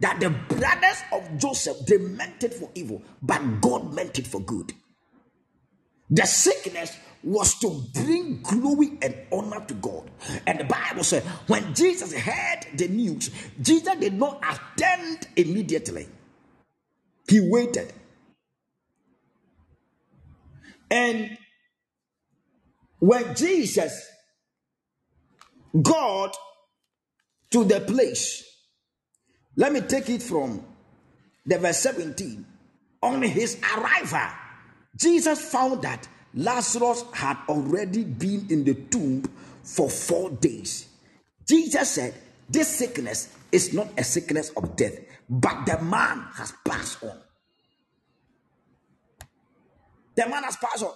that the brothers of Joseph they meant it for evil, but God meant it for good. The sickness was to bring glory and honor to God. And the Bible said, when Jesus heard the news, Jesus did not attend immediately, he waited. And when Jesus got to the place, let me take it from the verse 17. On his arrival, Jesus found that Lazarus had already been in the tomb for four days. Jesus said, This sickness is not a sickness of death, but the man has passed on. The man has passed on.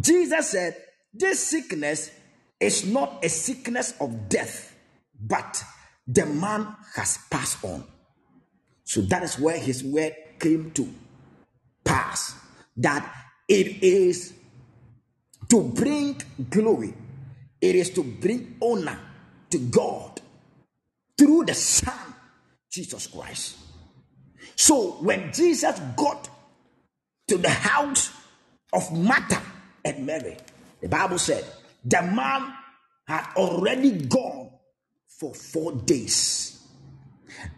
Jesus said, This sickness is not a sickness of death, but the man has passed on. So that is where his word came to pass. That it is to bring glory, it is to bring honor to God through the Son, Jesus Christ. So when Jesus got to the house of Martha and Mary, the Bible said the man had already gone for four days.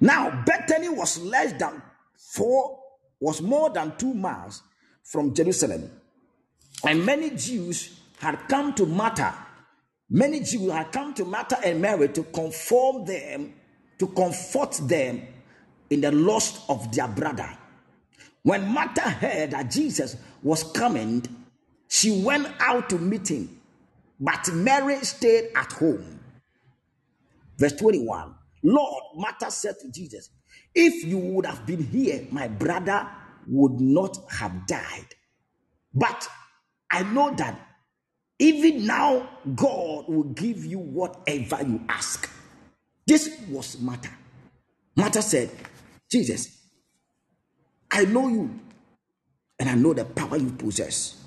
Now, Bethany was less than four, was more than two miles from Jerusalem. And many Jews had come to Martha. Many Jews had come to Martha and Mary to conform them, to comfort them in the loss of their brother. When Martha heard that Jesus was coming, she went out to meet him, but Mary stayed at home. Verse 21 Lord, Martha said to Jesus, If you would have been here, my brother would not have died. But I know that even now, God will give you whatever you ask. This was Martha. Martha said, Jesus, I know you and I know the power you possess.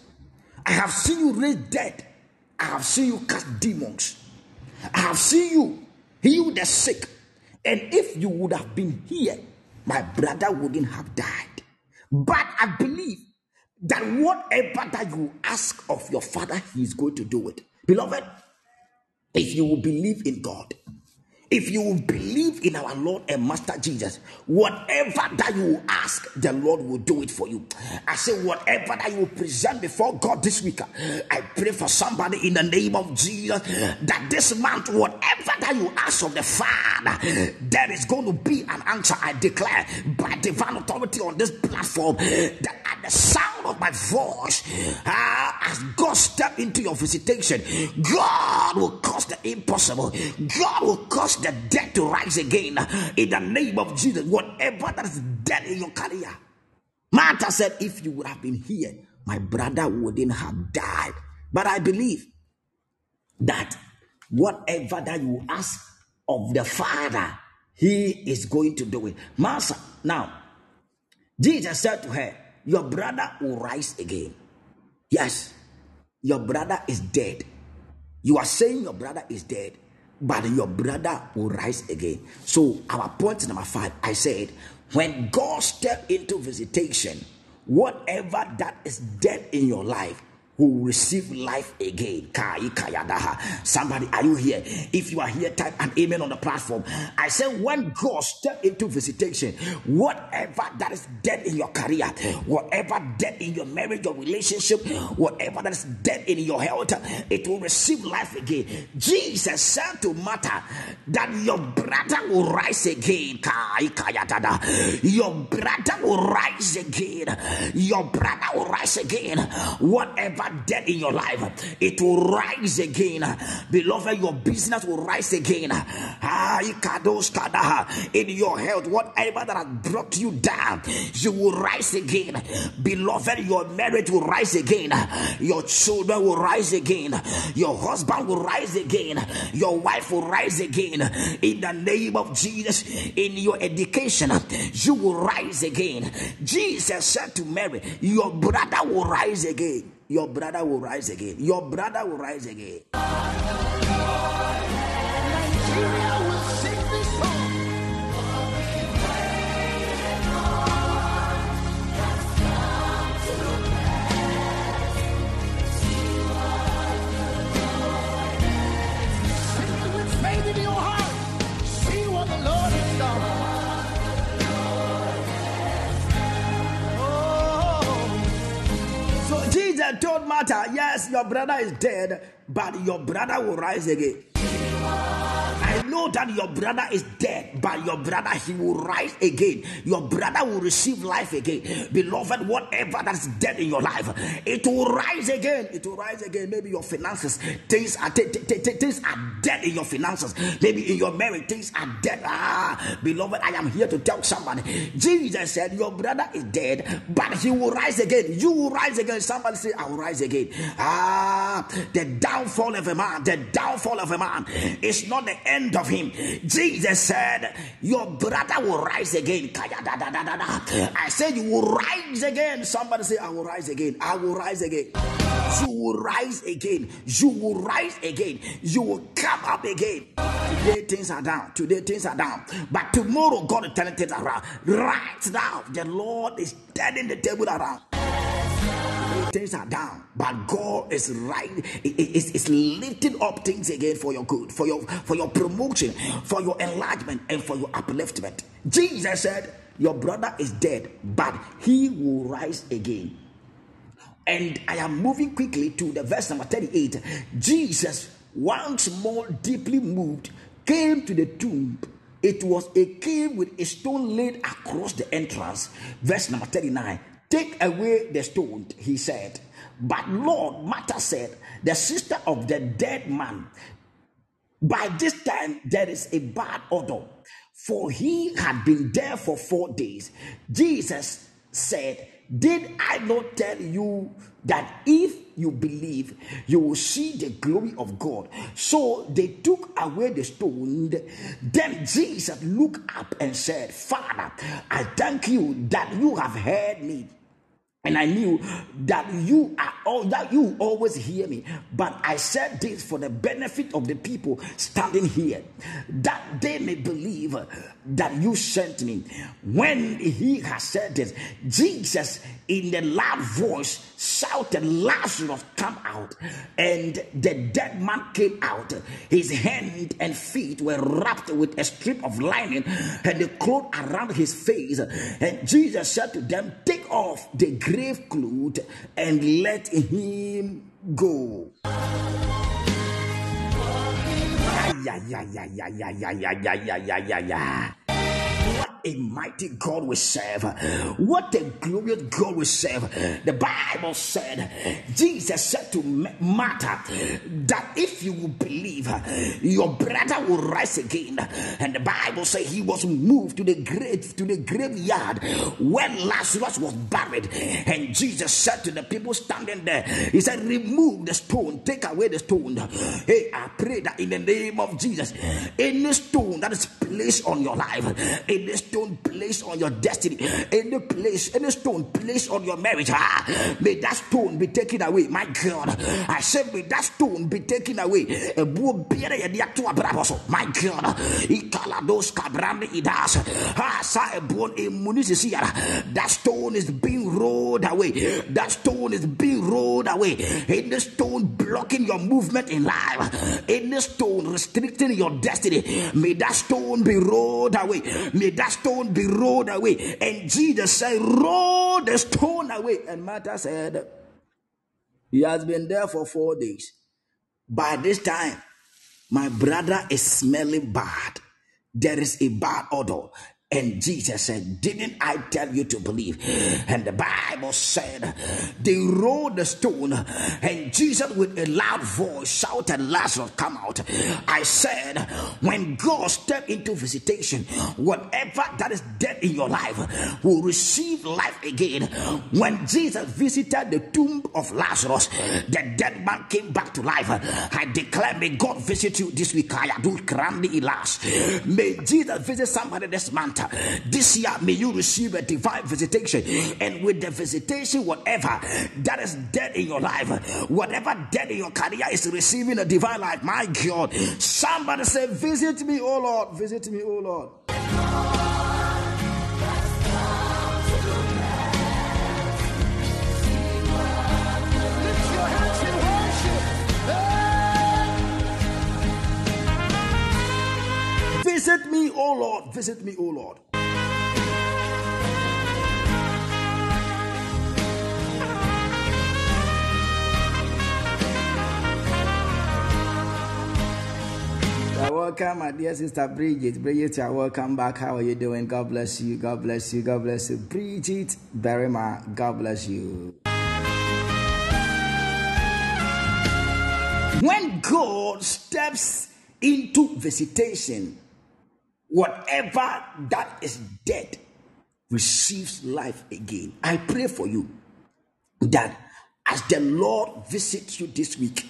I have seen you raise dead I have seen you cast demons. I have seen you heal the sick. And if you would have been here, my brother wouldn't have died. But I believe that whatever that you ask of your father, he is going to do it. Beloved, if you will believe in God, if you believe in our Lord and Master Jesus, whatever that you ask, the Lord will do it for you. I say, whatever that you present before God this week, I pray for somebody in the name of Jesus that this month, whatever that you ask of the Father, there is going to be an answer. I declare by divine authority on this platform that at the sound of my voice, uh, as God step into your visitation, God will cause the impossible. God will cause the dead to rise again in the name of Jesus. Whatever that is dead in your career. Martha said, If you would have been here, my brother wouldn't have died. But I believe that whatever that you ask of the Father, He is going to do it. Master, now, Jesus said to her, Your brother will rise again. Yes, your brother is dead. You are saying your brother is dead, but your brother will rise again. So, our point number five, I said, when God step into visitation, whatever that is dead in your life will receive life again. Somebody, are you here? If you are here, type an amen on the platform. I say, when God step into visitation, whatever that is dead in your career, whatever dead in your marriage or relationship, whatever that is dead in your health, it will receive life again. Jesus said to Martha that your brother will rise again. Your brother will rise again. Your brother will rise again. Whatever dead in your life, it will rise again. Beloved, your business will rise again. Ah. In your health, whatever that has brought you down, you will rise again. Beloved, your marriage will rise again. Your children will rise again. Your husband will rise again. Your wife will rise again. In the name of Jesus, in your education, you will rise again. Jesus said to Mary, Your brother will rise again your brother will rise again. Your brother will rise again. Told Martha, Yes, your brother is dead, but your brother will rise again. I know that your brother is dead, but your brother he will rise again. Your brother will receive life again. Beloved, whatever that's dead in your life, it will rise again. It will rise again. Maybe your finances, things are t- t- t- things are dead in your finances. Maybe in your marriage, things are dead. Ah, beloved, I am here to tell somebody. Jesus said, Your brother is dead, but he will rise again. You will rise again. Somebody say, I will rise again. Ah, the downfall of a man, the downfall of a man is not the end of him. Jesus said, Your brother will rise again. I said, You will rise again. Somebody say, I will rise again. I will rise again. You will rise again. You will rise again. You will come up again. Today things are down. Today things are down. But tomorrow God is turning things around. Right now, the Lord is turning the table around things are down, but God is right, is, is lifting up things again for your good, for your for your promotion, for your enlargement, and for your upliftment. Jesus said, Your brother is dead, but he will rise again. And I am moving quickly to the verse number 38. Jesus, once more deeply moved, came to the tomb. It was a cave with a stone laid across the entrance. Verse number 39. Take away the stone, he said. But Lord, Martha said, the sister of the dead man, by this time there is a bad odor, for he had been there for four days. Jesus said, Did I not tell you that if you believe, you will see the glory of God? So they took away the stone. Then Jesus looked up and said, Father, I thank you that you have heard me. And I knew that you are all that you always hear me. But I said this for the benefit of the people standing here, that they may believe that you sent me. When he has said this, Jesus in the loud voice shouted, Lazarus, come out. And the dead man came out. His hand and feet were wrapped with a strip of linen and the cloth around his face. And Jesus said to them, Take off the grave cloth and let him go. Yeah, yeah, yeah, yeah, yeah, yeah, yeah, yeah, yeah, yeah, yeah, yeah. What a mighty God we serve. What a glorious God we serve. The Bible said, Jesus said to Martha that if you will believe, your brother will rise again. And the Bible said he was moved to the grave, to the graveyard when Lazarus was buried. And Jesus said to the people standing there, He said, Remove the stone, take away the stone. Hey, I pray that in the name of Jesus, any stone that is placed on your life, any stone placed on your destiny, any place, any stone placed on your marriage, ah, may that stone be taken away. My God, I said, may that stone be taken away. My God, ikalados kabrande idas. Ah, sa ebon emunisisiara. That stone is being rolled away. That stone is being rolled away. Any stone blocking your movement in life, any stone restricting your destiny, may that stone be rolled away. May that stone be rolled away. And Jesus said, Roll the stone away. And Martha said, He has been there for four days. By this time, my brother is smelling bad. There is a bad odor. And Jesus said, Didn't I tell you to believe? And the Bible said, They rolled the stone, and Jesus, with a loud voice, shouted, Lazarus, come out. I said, When God stepped into visitation, whatever that is dead in your life will receive life again. When Jesus visited the tomb of Lazarus, the dead man came back to life. I declare, May God visit you this week. May Jesus visit somebody this month. This year, may you receive a divine visitation. And with the visitation, whatever that is dead in your life, whatever dead in your career is receiving a divine life. My God, somebody say, Visit me, oh Lord, visit me, oh Lord. Visit me, oh Lord, visit me, oh Lord. Welcome, my dear sister Bridget. Bridget, you are welcome back. How are you doing? God bless you. God bless you. God bless you. Bridget Berima, God bless you. When God steps into visitation, whatever that is dead receives life again. I pray for you that as the Lord visits you this week,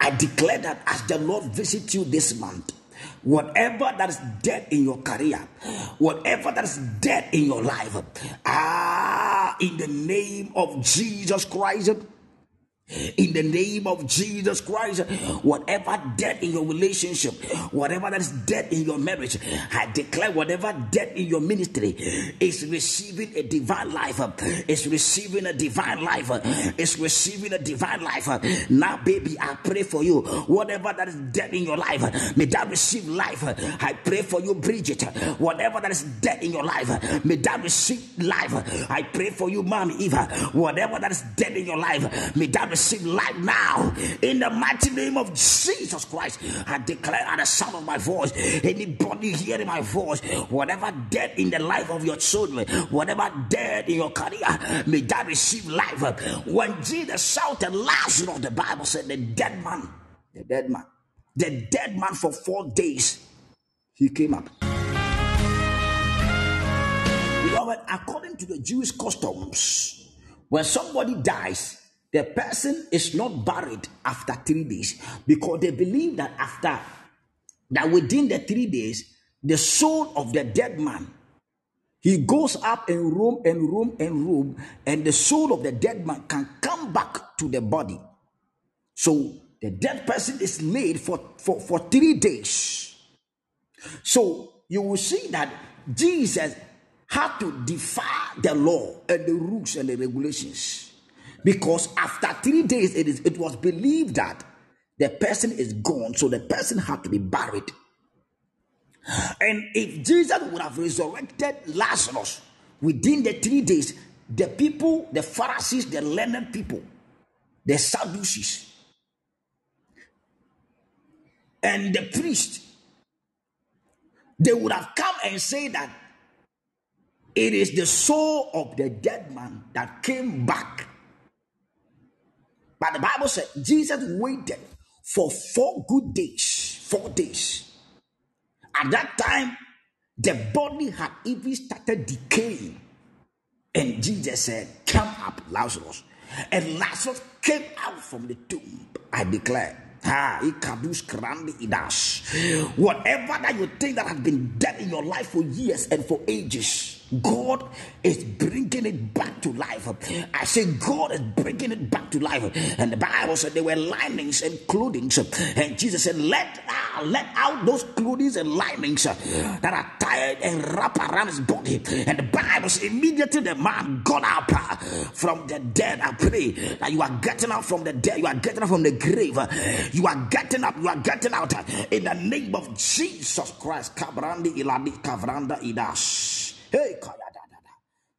I declare that as the Lord visits you this month, whatever that is dead in your career, whatever that is dead in your life, ah, in the name of Jesus Christ. In the name of Jesus Christ, whatever dead in your relationship, whatever that is dead in your marriage, I declare whatever dead in your ministry is receiving a divine life, is receiving a divine life, is receiving a divine life. Now, baby, I pray for you. Whatever that is dead in your life, may that receive life. I pray for you, Bridget. Whatever that is dead in your life, may that receive life. I pray for you, Mom Eva. Whatever that is dead in your life, may that receive life now. In the mighty name of Jesus Christ, I declare at the sound of my voice, anybody hearing my voice, whatever dead in the life of your children, whatever dead in your career, may that receive life. When Jesus shouted Lazarus, of the Bible said, the dead man, the dead man, the dead man for four days, he came up. Beloved, according to the Jewish customs, when somebody dies, the person is not buried after three days because they believe that after that within the three days, the soul of the dead man He goes up and roam and roam and roam, and the soul of the dead man can come back to the body. So the dead person is laid for, for, for three days. So you will see that Jesus had to defy the law and the rules and the regulations. Because after three days, it, is, it was believed that the person is gone, so the person had to be buried. And if Jesus would have resurrected Lazarus within the three days, the people, the Pharisees, the learned people, the Sadducees, and the priest, they would have come and say that it is the soul of the dead man that came back. But the Bible said Jesus waited for four good days, four days. At that time, the body had even started decaying. And Jesus said, Come up, Lazarus. And Lazarus came out from the tomb, I declare. Whatever that you think that has been dead in your life for years and for ages, God is bringing it back to life. I say God is bringing it back to life. And the Bible said there were linings and clothings. And Jesus said, let, uh, let out those clothing and linings uh, that are tied and wrapped around his body. And the Bible says immediately the man got up uh, from the dead. I pray that you are getting up from the dead. You are getting up from the grave. You are getting up. You are getting out in the name of Jesus Christ. Iladi idas. Hey, kaya da da da.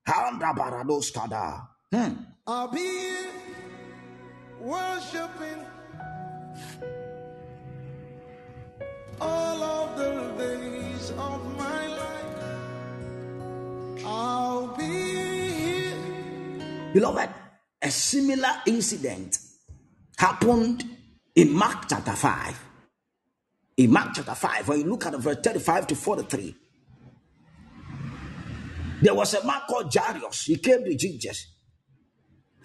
Handa barados kada. Hmm. I'll be here worshiping all of the days of my life. I'll be here. Beloved, a similar incident happened in Mark chapter 5. In Mark chapter 5, when you look at verse 35 to 43, there was a man called Jairus. He came to Jesus,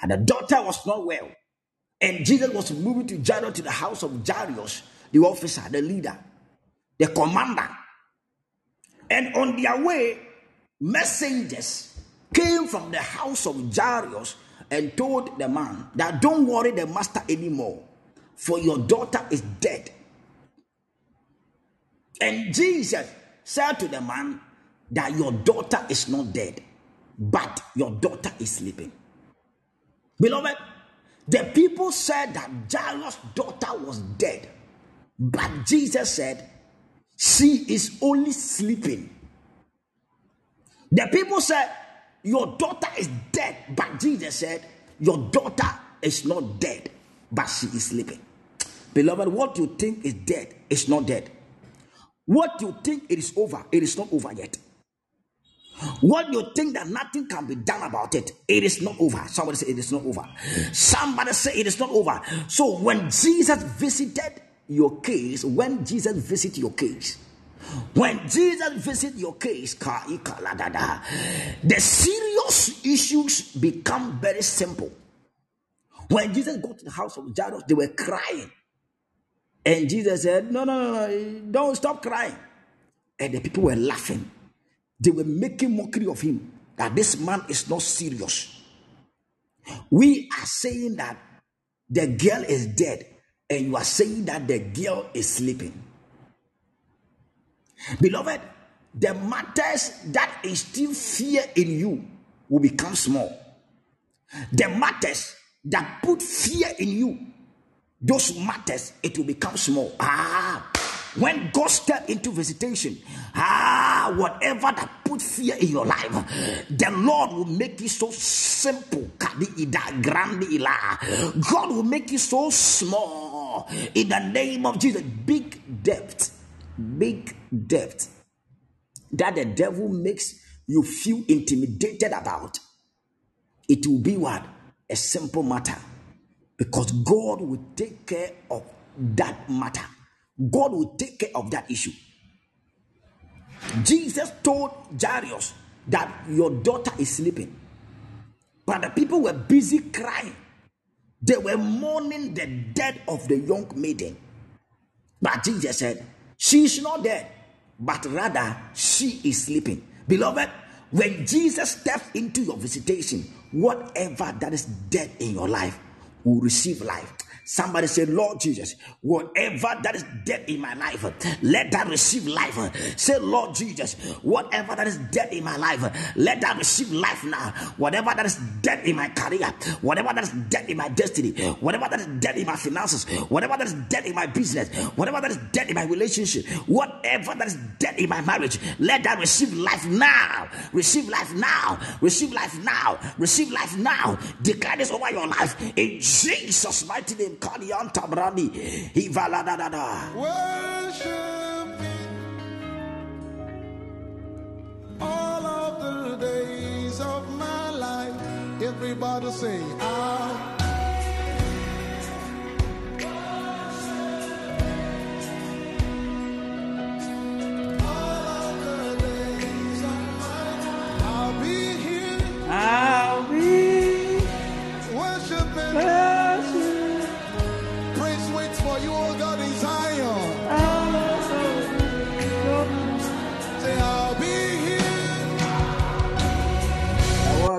and the daughter was not well. And Jesus was moving to Jairus to the house of Jairus, the officer, the leader, the commander. And on their way, messengers came from the house of Jairus and told the man that don't worry the master anymore, for your daughter is dead. And Jesus said to the man that your daughter is not dead, but your daughter is sleeping. Beloved, the people said that Jairus' daughter was dead, but Jesus said she is only sleeping. The people said, Your daughter is dead. But Jesus said, Your daughter is not dead, but she is sleeping. Beloved, what you think is dead is not dead. What you think it is over, it is not over yet. What you think that nothing can be done about it, it is not over. Somebody say it is not over. Somebody say it is not over. So when Jesus visited your case, when Jesus visited your case, when Jesus visit your case, the serious issues become very simple. When Jesus got to the house of Jairus, they were crying. And Jesus said, No, no, no, no, don't stop crying. And the people were laughing. They were making mockery of him that this man is not serious. We are saying that the girl is dead, and you are saying that the girl is sleeping. Beloved, the matters that instill fear in you will become small. The matters that put fear in you, those matters, it will become small. Ah, when God step into visitation, ah, whatever that put fear in your life, the Lord will make it so simple. God will make it so small in the name of Jesus. Big depth, big depth that the devil makes you feel intimidated about. It will be what? A simple matter. Because God will take care of that matter. God will take care of that issue. Jesus told Jairus that your daughter is sleeping. But the people were busy crying. They were mourning the death of the young maiden. But Jesus said, She is not dead, but rather she is sleeping. Beloved, When Jesus steps into your visitation, whatever that is dead in your life will receive life. Somebody say, Lord Jesus, whatever that is dead in my life, let that receive life. Say, Lord Jesus, whatever that is dead in my life, let that receive life now. Whatever that is dead in my career, whatever that is dead in my destiny, whatever that is dead in my finances, whatever that is dead in my business, whatever that is dead in my relationship, whatever that is dead in my marriage, let that receive life now. Receive life now. Receive life now. Receive life now. Declare this over your life in Jesus' mighty name. Worship all of the days of my life. Everybody say, I.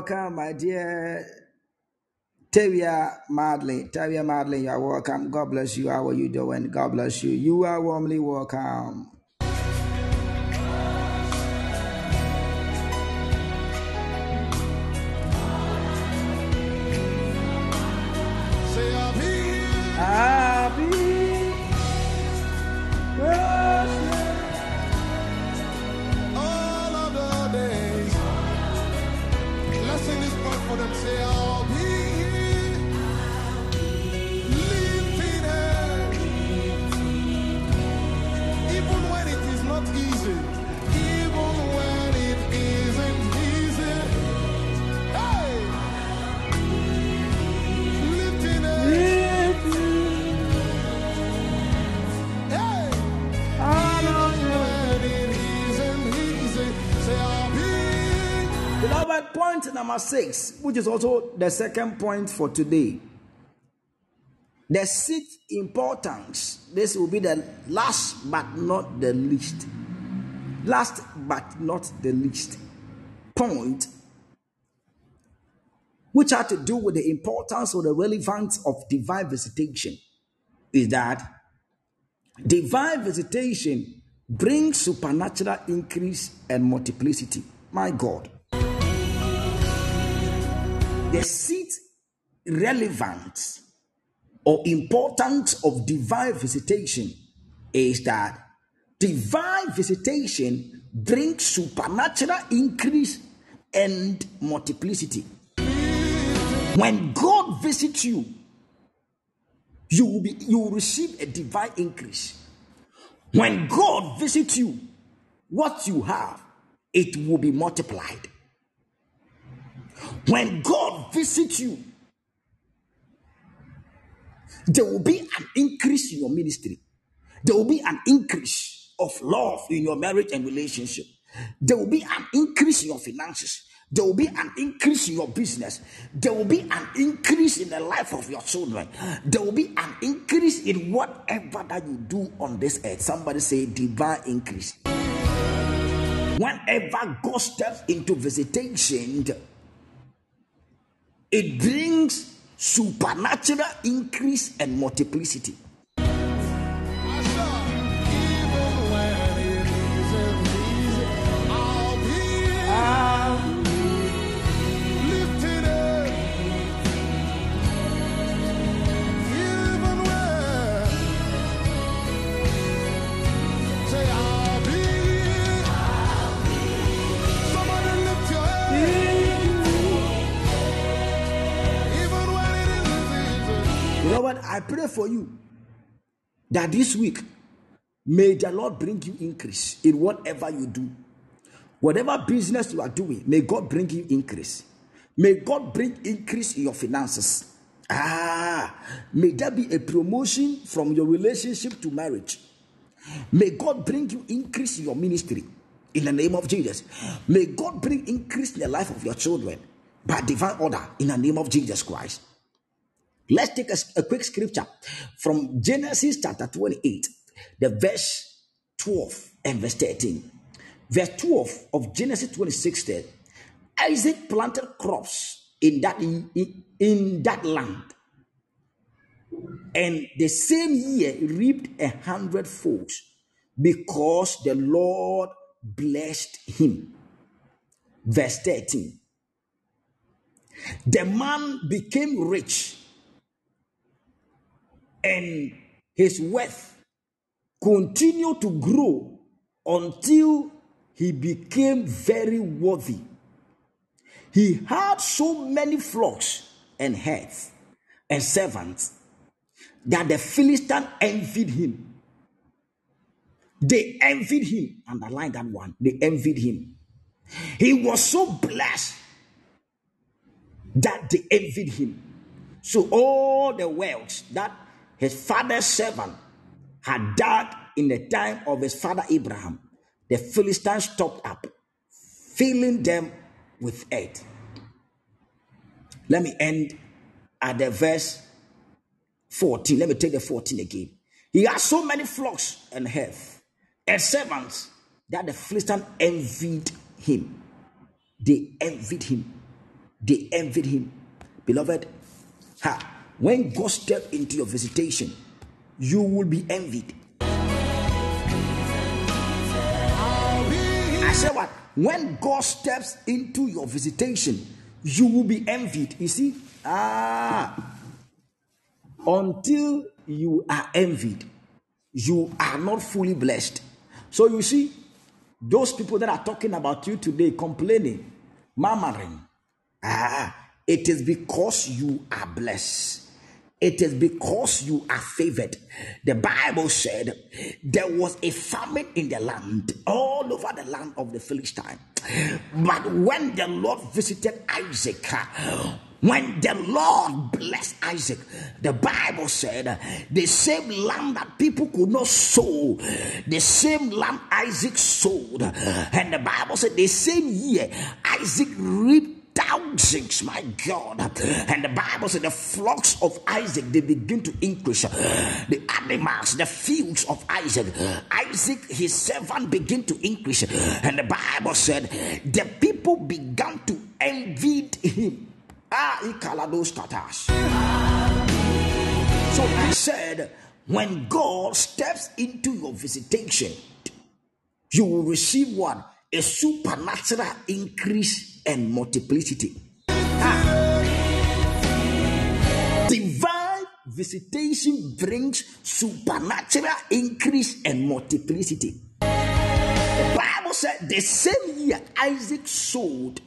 welcome, my dear Tavia Madley. Tavia Madley, you are welcome. God bless you. How are you doing? God bless you. You are warmly welcome. 6, which is also the second point for today. The sixth importance, this will be the last but not the least. Last but not the least point, which had to do with the importance or the relevance of divine visitation, is that divine visitation brings supernatural increase and multiplicity. My God the seat relevance or importance of divine visitation is that divine visitation brings supernatural increase and multiplicity. When God visits you, you will be you will receive a divine increase. When God visits you, what you have, it will be multiplied. When God visits you, there will be an increase in your ministry. There will be an increase of love in your marriage and relationship. There will be an increase in your finances. There will be an increase in your business. There will be an increase in the life of your children. There will be an increase in whatever that you do on this earth. Somebody say divine increase. Whenever God steps into visitation, it brings supernatural increase and multiplicity. For you that this week may the Lord bring you increase in whatever you do. Whatever business you are doing, may God bring you increase. May God bring increase in your finances. Ah, may there be a promotion from your relationship to marriage. May God bring you increase in your ministry in the name of Jesus. May God bring increase in the life of your children by divine order in the name of Jesus Christ. Let's take a, a quick scripture from Genesis chapter 28, the verse 12 and verse 13. Verse 12 of Genesis 26 said, Isaac planted crops in that in, in that land, and the same year reaped a hundredfold because the Lord blessed him. Verse 13. The man became rich and his wealth continued to grow until he became very worthy. He had so many flocks and herds and servants that the Philistine envied him. They envied him. Underline that one. They envied him. He was so blessed that they envied him. So all the wealth that his father's servant had died in the time of his father Abraham, the Philistines stopped up, filling them with earth. Let me end at the verse 14. Let me take the 14 again. He had so many flocks and herds and servants that the Philistines envied him. They envied him. They envied him. Beloved, ha, when God steps into your visitation, you will be envied. I said what? When God steps into your visitation, you will be envied. You see? Ah. Until you are envied, you are not fully blessed. So you see, those people that are talking about you today, complaining, murmuring, ah, it is because you are blessed. It is because you are favored. The Bible said there was a famine in the land, all over the land of the Philistine. But when the Lord visited Isaac, when the Lord blessed Isaac, the Bible said the same land that people could not sow, the same land Isaac sowed, and the Bible said the same year Isaac reaped thousands, my God. And the Bible said the flocks of Isaac they begin to increase. The animals, the fields of Isaac, Isaac, his servant, begin to increase. And the Bible said the people began to envy him. Ah, those tatas. So I said, when God steps into your visitation, you will receive one a supernatural increase and multiplicity. Ah. Divine visitation brings supernatural increase and multiplicity. The Bible said the same year Isaac sowed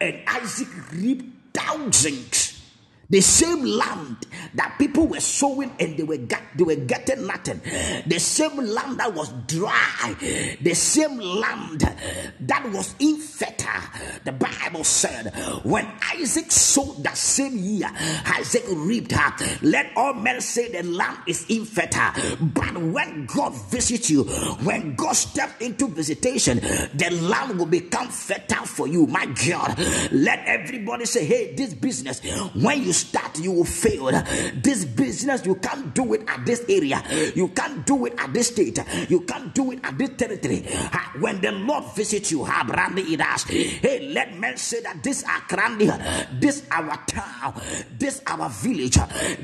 and Isaac reaped thousands the same land that people were sowing and they were get, they were getting nothing. The same land that was dry. The same land that was infertile. The Bible said when Isaac sowed that same year, Isaac reaped her. Let all men say the land is infertile. But when God visits you, when God steps into visitation, the land will become fertile for you. My God, let everybody say, Hey, this business, when you start, you will fail. This business, you can't do it at this area. You can't do it at this state. You can't do it at this territory. When the Lord visits you, it hey, let men say that this our Krandi, this our town, this our village,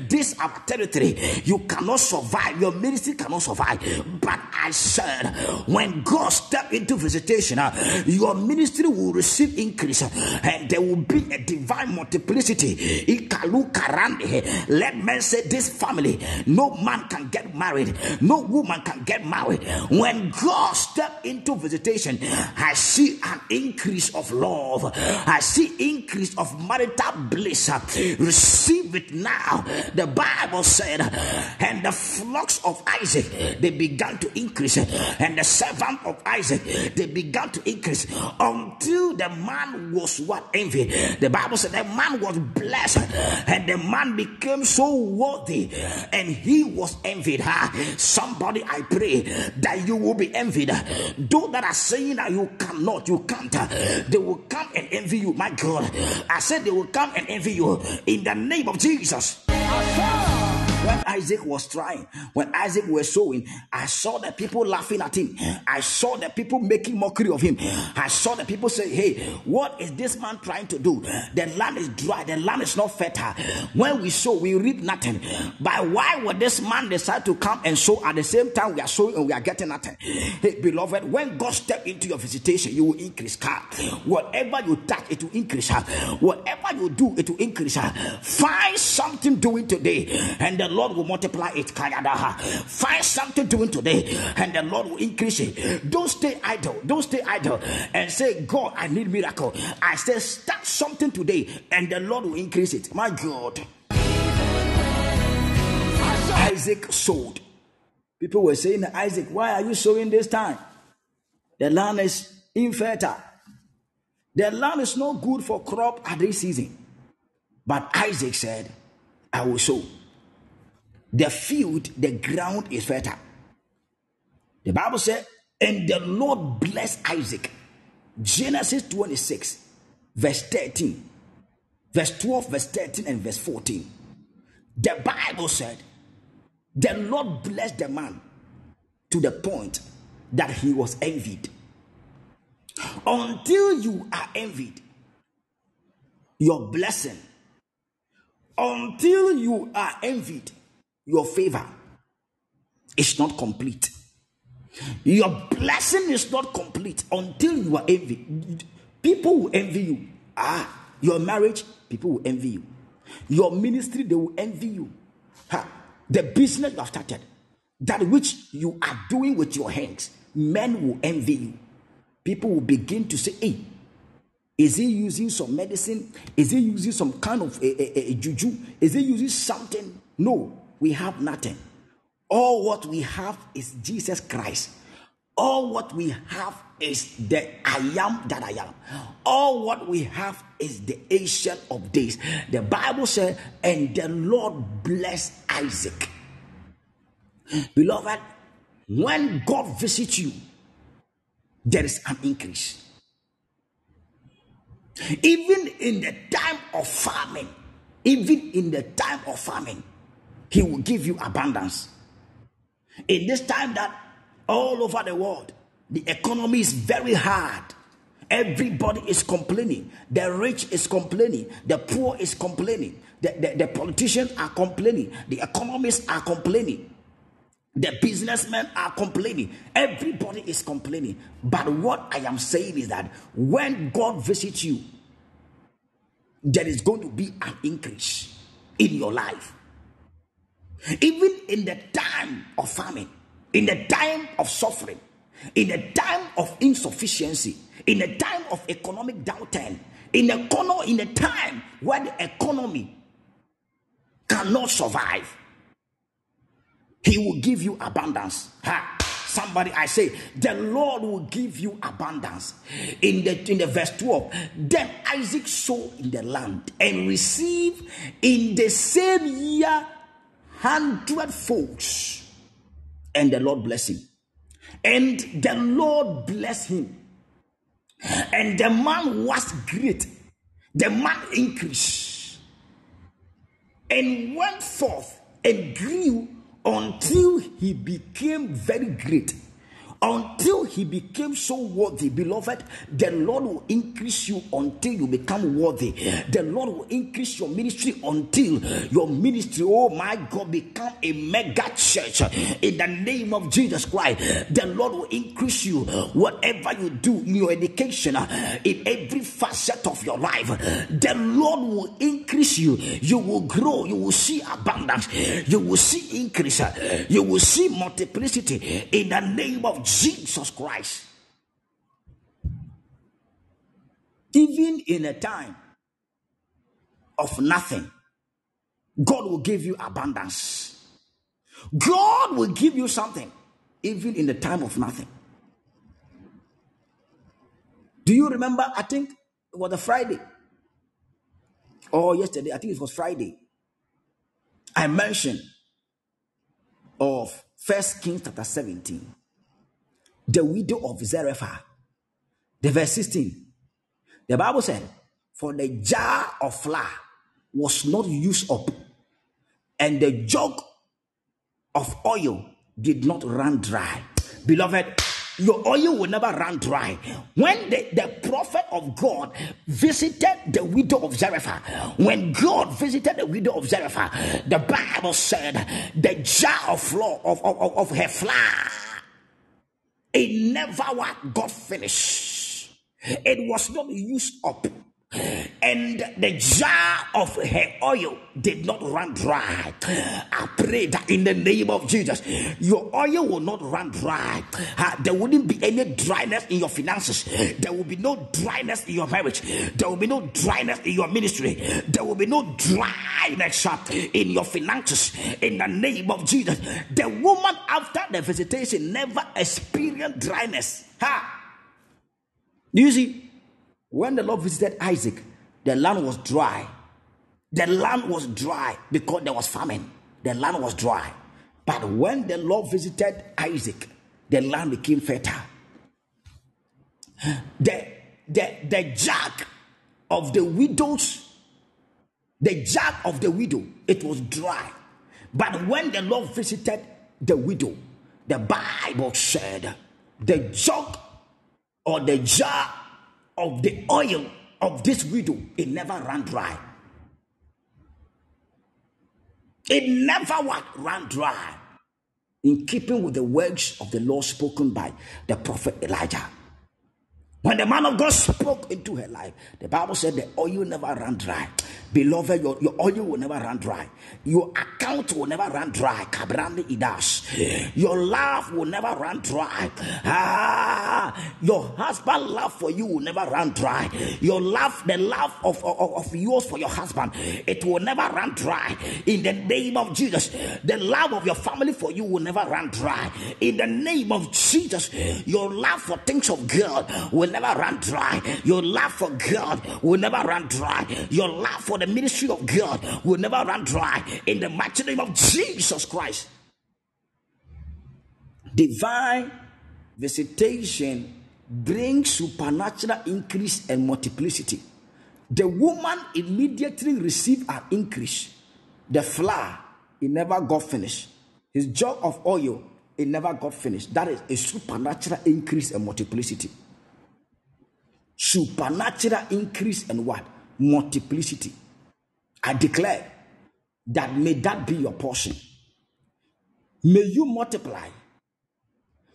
this our territory. You cannot survive. Your ministry cannot survive. But I said, when God step into visitation, your ministry will receive increase and there will be a divine multiplicity. Let men say this family, no man can get married, no woman can get married. When God step into visitation, I see an increase of love. I see increase of marital bliss. Receive it now. The Bible said, and the flocks of Isaac they began to increase, and the servant of Isaac they began to increase until the man was what envy. The Bible said the man was blessed and the man became so worthy and he was envied. Somebody, I pray that you will be envied. Those that are saying that you cannot, you can't, they will come and envy you. My God, I said they will come and envy you in the name of Jesus. When Isaac was trying, when Isaac was sowing, I saw the people laughing at him. I saw the people making mockery of him. I saw the people say, Hey, what is this man trying to do? The land is dry, the land is not fertile. When we sow, we reap nothing. But why would this man decide to come and sow at the same time we are sowing and we are getting nothing? Hey, beloved, when God step into your visitation, you will increase. Whatever you touch, it will increase. Her. Whatever you do, it will increase. Her. Find something doing today, and the Lord will multiply it. Find something doing today, and the Lord will increase it. Don't stay idle. Don't stay idle and say, God, I need miracle. I say, start something today, and the Lord will increase it. My God. Isaac sowed. People were saying, Isaac, why are you sowing this time? The land is infertile. The land is not good for crop at this season. But Isaac said, I will sow. The field, the ground is fertile. The Bible said, and the Lord blessed Isaac. Genesis 26, verse 13, verse 12, verse 13, and verse 14. The Bible said, the Lord blessed the man to the point that he was envied. Until you are envied, your blessing, until you are envied, your favor is not complete. Your blessing is not complete until you are envied. People will envy you. Ah, your marriage, people will envy you. Your ministry, they will envy you. Ha, the business you have started, that which you are doing with your hands, men will envy you. People will begin to say, hey, is he using some medicine? Is he using some kind of a, a, a juju? Is he using something? No, we have nothing. All what we have is Jesus Christ. All what we have is the I am that I am. All what we have is the ancient of days. The Bible said, and the Lord blessed Isaac. Beloved, when God visits you, there is an increase. Even in the time of famine, even in the time of famine, He will give you abundance. In this time that all over the world, the economy is very hard. Everybody is complaining. The rich is complaining. The poor is complaining. The, the, the politicians are complaining. The economists are complaining. The businessmen are complaining. Everybody is complaining. But what I am saying is that when God visits you, there is going to be an increase in your life. Even in the time of famine, in the time of suffering, in the time of insufficiency, in the time of economic downturn, in the, corner, in the time where the economy cannot survive, he will give you abundance. Ha. Somebody, I say, the Lord will give you abundance. In the in the verse 12, then Isaac sowed in the land and received in the same year hundred folds. And the Lord bless him. And the Lord bless him. And the man was great. The man increased and went forth and grew until he became very great until he became so worthy, beloved, the Lord will increase you until you become worthy. The Lord will increase your ministry until your ministry, oh my God, become a mega church in the name of Jesus Christ. The Lord will increase you whatever you do in your education, in every facet of your life. The Lord will increase you. You will grow. You will see abundance. You will see increase. You will see multiplicity in the name of Jesus Christ. Even in a time of nothing, God will give you abundance. God will give you something, even in the time of nothing. Do you remember? I think it was a Friday or yesterday. I think it was Friday. I mentioned of First Kings chapter 17 the widow of Zarephath. The verse 16. The Bible said, For the jar of flour was not used up, and the jug of oil did not run dry. Beloved, your oil will never run dry. When the, the prophet of God visited the widow of Zarephath, when God visited the widow of Zarephath, the Bible said the jar of flour of, of, of, of her flour, it never got finished. It was not used up and the jar of her oil did not run dry. I pray that in the name of Jesus, your oil will not run dry. There wouldn't be any dryness in your finances. There will be no dryness in your marriage. There will be no dryness in your ministry. There will be no dryness in your finances. In the name of Jesus, the woman after the visitation never experienced dryness. Ha! Do You see, when the Lord visited Isaac, the land was dry. The land was dry because there was famine. The land was dry. But when the Lord visited Isaac, the land became fertile. The, the, the jack of the widows, the jack of the widow, it was dry. But when the Lord visited the widow, the Bible said the jug or the jar of the oil of this widow, it never ran dry. It never ran dry. In keeping with the words of the Lord spoken by the prophet Elijah. When the man of God spoke into her life, the Bible said the oil never ran dry. Beloved, your, your oil will never run dry. Your account will never run dry. Idas. Your love will never run dry. Ah, your husband love for you will never run dry. Your love, the love of, of, of yours for your husband, it will never run dry. In the name of Jesus, the love of your family for you will never run dry. In the name of Jesus, your love for things of God will never run dry. Your love for God will never run dry. Your love for the ministry of God will never run dry. In the mighty name of Jesus Christ. Divine visitation brings supernatural increase and multiplicity. The woman immediately received an increase. The flour, it never got finished. His jug of oil, it never got finished. That is a supernatural increase and multiplicity supernatural increase and what? Multiplicity. I declare that may that be your portion. May you multiply.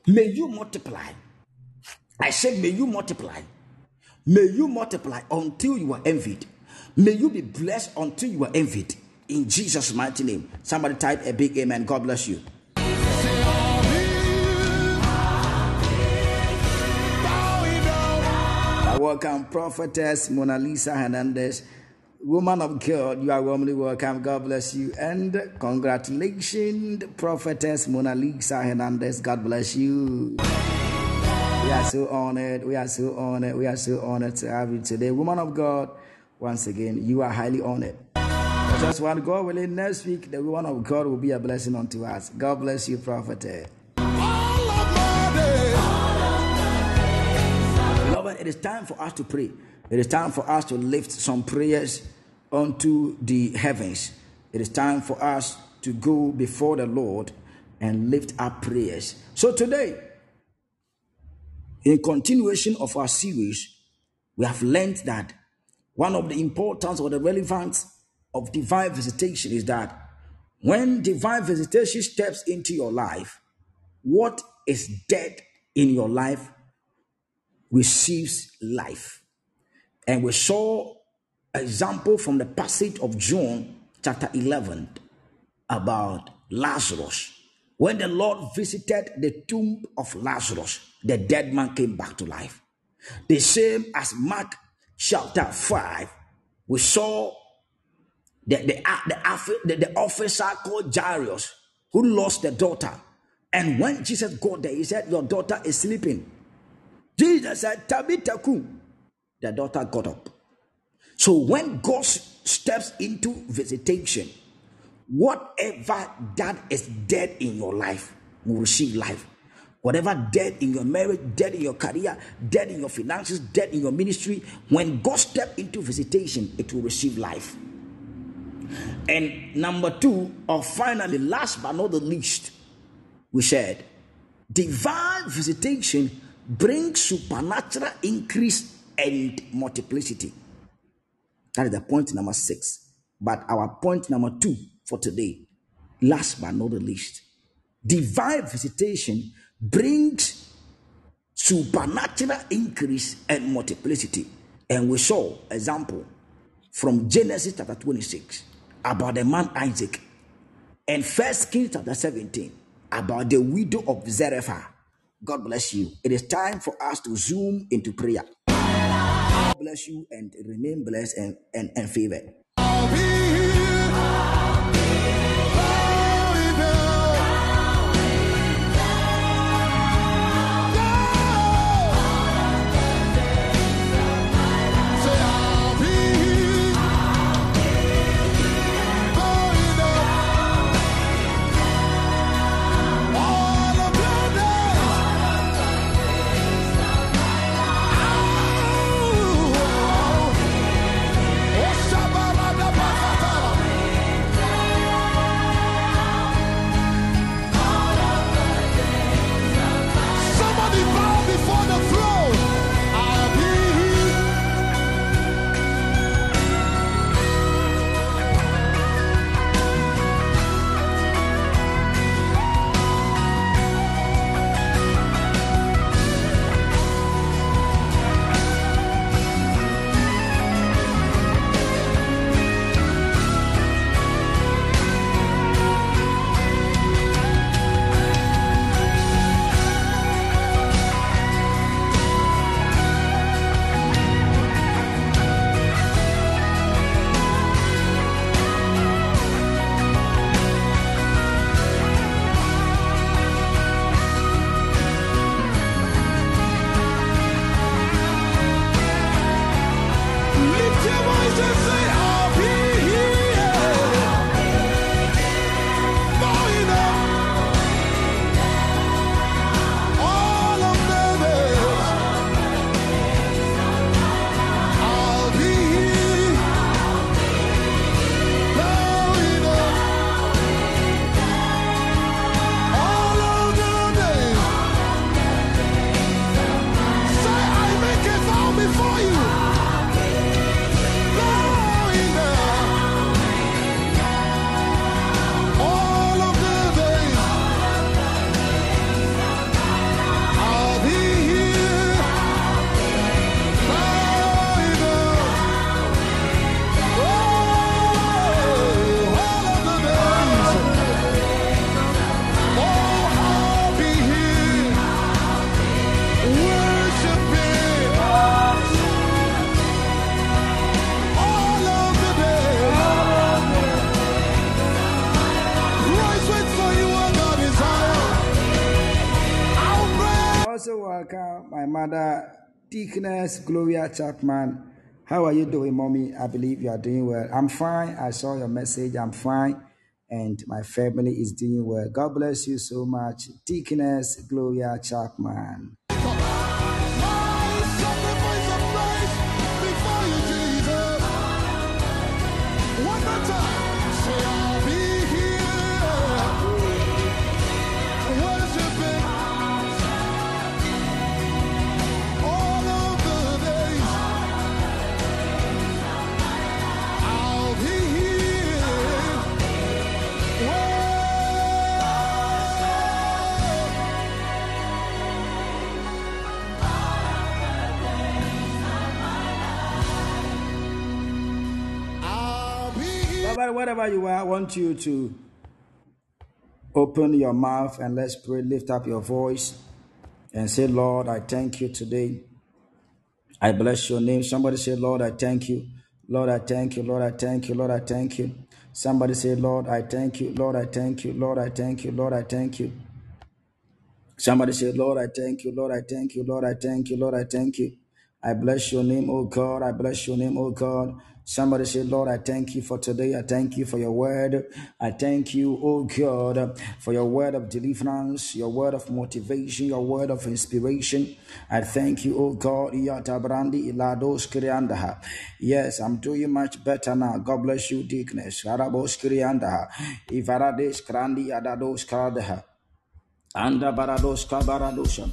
May you multiply. I said, may you multiply. May you multiply until you are envied. May you be blessed until you are envied. In Jesus' mighty name. Somebody type a big amen. God bless you. Welcome, Prophetess Mona Lisa Hernandez. Woman of God, you are warmly welcome. God bless you. And congratulations, Prophetess Mona Lisa Hernandez. God bless you. We are so honored. We are so honored. We are so honored to have you today. Woman of God, once again, you are highly honored. Just one God willing, next week, the woman of God will be a blessing unto us. God bless you, Prophetess. It is time for us to pray. It is time for us to lift some prayers unto the heavens. It is time for us to go before the Lord and lift up prayers. So today, in continuation of our series, we have learned that one of the importance or the relevance of divine visitation is that when divine visitation steps into your life, what is dead in your life receives life. And we saw example from the passage of John chapter 11 about Lazarus. When the Lord visited the tomb of Lazarus, the dead man came back to life. The same as Mark chapter 5, we saw the, the, the, the, the officer called Jairus who lost the daughter. And when Jesus got there, he said, Your daughter is sleeping. Jesus said, Tabitha kum. The daughter got up. So when God steps into visitation, whatever that is dead in your life will receive life. Whatever dead in your marriage, dead in your career, dead in your finances, dead in your ministry, when God steps into visitation, it will receive life. And number two, or finally, last but not the least, we said divine visitation brings supernatural increase and multiplicity. That is the point number six. But our point number two for today, last but not the least, divine visitation brings supernatural increase and multiplicity. And we saw example from Genesis chapter 26 about the man Isaac and First Kings chapter 17 about the widow of Zarephath. God bless you. It is time for us to zoom into prayer. God bless you and remain blessed and, and, and favored. Deaconess Gloria Chapman. How are you doing, mommy? I believe you are doing well. I'm fine. I saw your message. I'm fine. And my family is doing well. God bless you so much, Deaconess Gloria Chapman. Wherever you are, I want you to open your mouth and let's pray. Lift up your voice and say, Lord, I thank you today. I bless your name. Somebody say, Lord, I thank you. Lord, I thank you. Lord, I thank you. Lord, I thank you. Somebody say, Lord, I thank you. Lord, I thank you. Lord, I thank you. Lord, I thank you. Somebody say, Lord, I thank you. Lord, I thank you. Lord, I thank you. Lord, I thank you. I bless your name, oh God. I bless your name, oh God. Somebody say, Lord, I thank you for today. I thank you for your word. I thank you, oh God, for your word of deliverance, your word of motivation, your word of inspiration. I thank you, oh God. Yes, I'm doing much better now. God bless you, kradaha. Anda baradoska baradosha.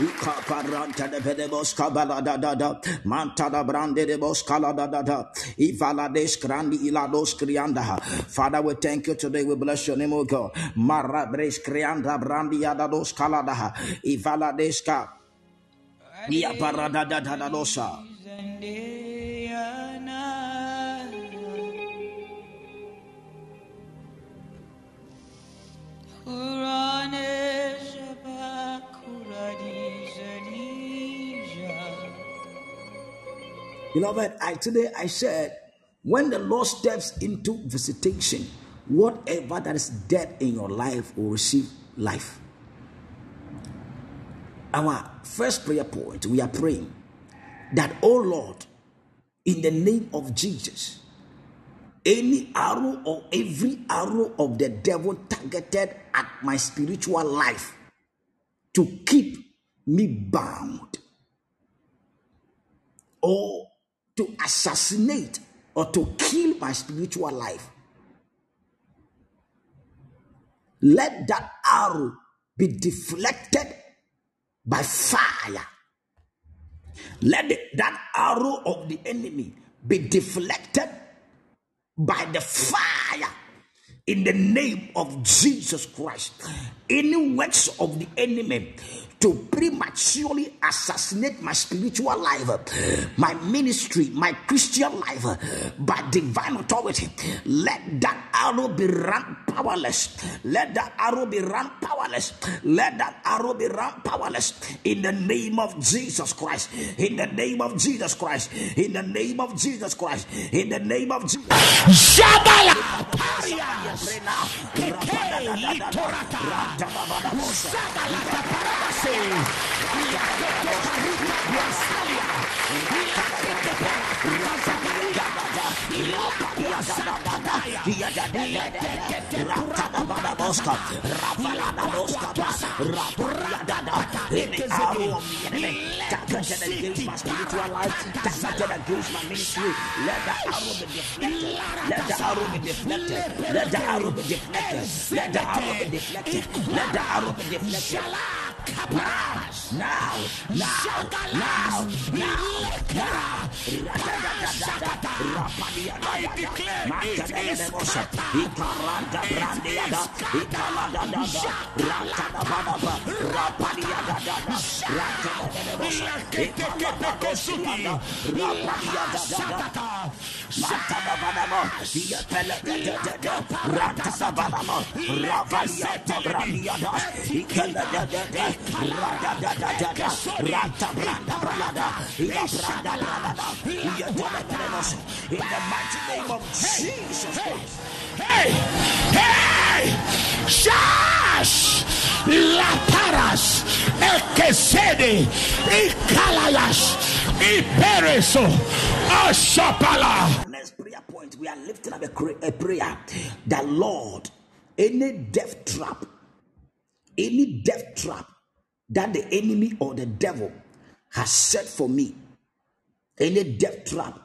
Ikaparanta de pedebos kabala da da da manta brande de bos da da da ivala des grandi ilados krianda. Father we thank you today. We bless your name O God. Mara bres krianda brandi adados kala da ivala des ka da da da dosa Beloved, I today I said, when the Lord steps into visitation, whatever that is dead in your life will receive life. Our first prayer point, we are praying that, oh Lord, in the name of Jesus, any arrow or every arrow of the devil targeted at my spiritual life to keep me bound or to assassinate or to kill my spiritual life. Let that arrow be deflected by fire. Let the- that arrow of the enemy be deflected by the fire in the name of Jesus Christ. Any works of the enemy to prematurely assassinate my spiritual life, my ministry, my Christian life by divine authority, let that arrow be run powerless. Let that arrow be run powerless. Let that arrow be run powerless in the name of Jesus Christ. In the name of Jesus Christ. In the name of Jesus Christ. In the name of Jesus. Rata any arrow of the enemy targeted against my spiritual life, targeted against my ministry, let the arrow be deflected. Let the arrow be deflected. Let the arrow be deflected. Let the arrow be deflected. Let the arrow be deflected. Now, now, now, now, now, In the mighty name of Jesus Christ. Hey! Hey! Shash! La paras! Ekesede! Ikalayas! Ipereso! Ashapala! next prayer point, we are lifting up a prayer The Lord, any death trap, any death trap that the enemy or the devil has set for me, any death trap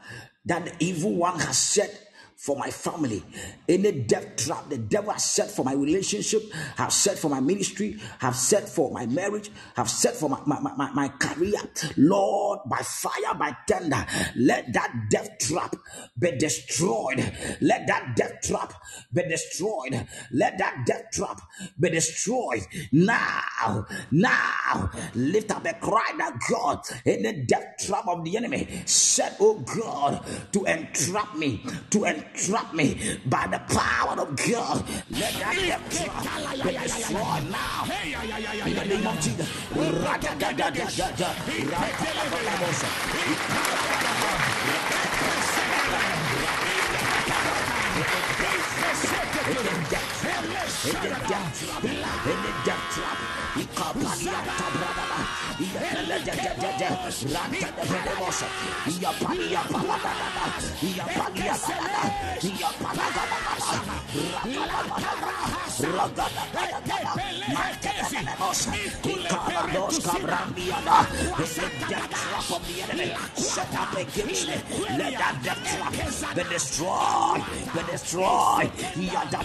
that the evil one has set for my family, any death trap the devil has set for my relationship, have set for my ministry, have set for my marriage, have set for my, my, my, my- career. Lord, by fire, by thunder, let that death trap be destroyed. Let that death trap be destroyed. Let that death trap be destroyed. Now, now, lift up a cry that God, any death trap of the enemy set, oh God, to entrap me, to entrap trap me by the power of God. Let that death trap be destroyed now. In the name of Jesus. Ra-da-da-da-da-da-da. Ra-da-da-da-da-da. Set up against me. Let that death trap be destroyed. Be destroyed. Yada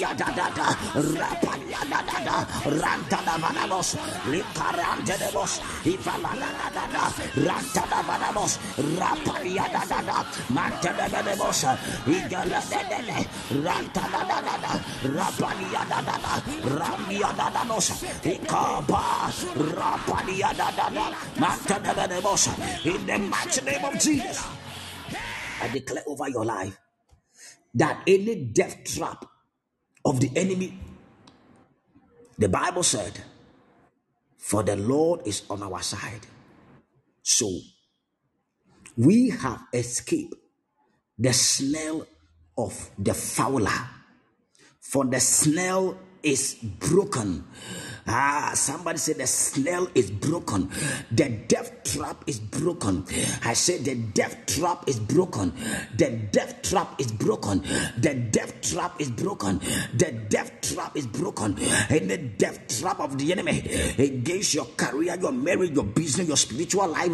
yada da da. Ranta da manabos. Likarante de da. Ranta da manabos. Rapadi yada da da. Igala de de de. Ranta da da da yada da da. Bos. Ikaba. Bos. In the mighty name of Jesus. I declare over your life that any death trap of the enemy, the Bible said, for the Lord is on our side. So we have escaped the snare of the fowler, for the snare is broken. Ah, somebody said the snare is broken. The death trap is broken. I said the death trap is broken. The death trap is broken. The death trap is broken. The death trap is broken. And the death trap of the enemy against your career, your marriage, your business, your spiritual life,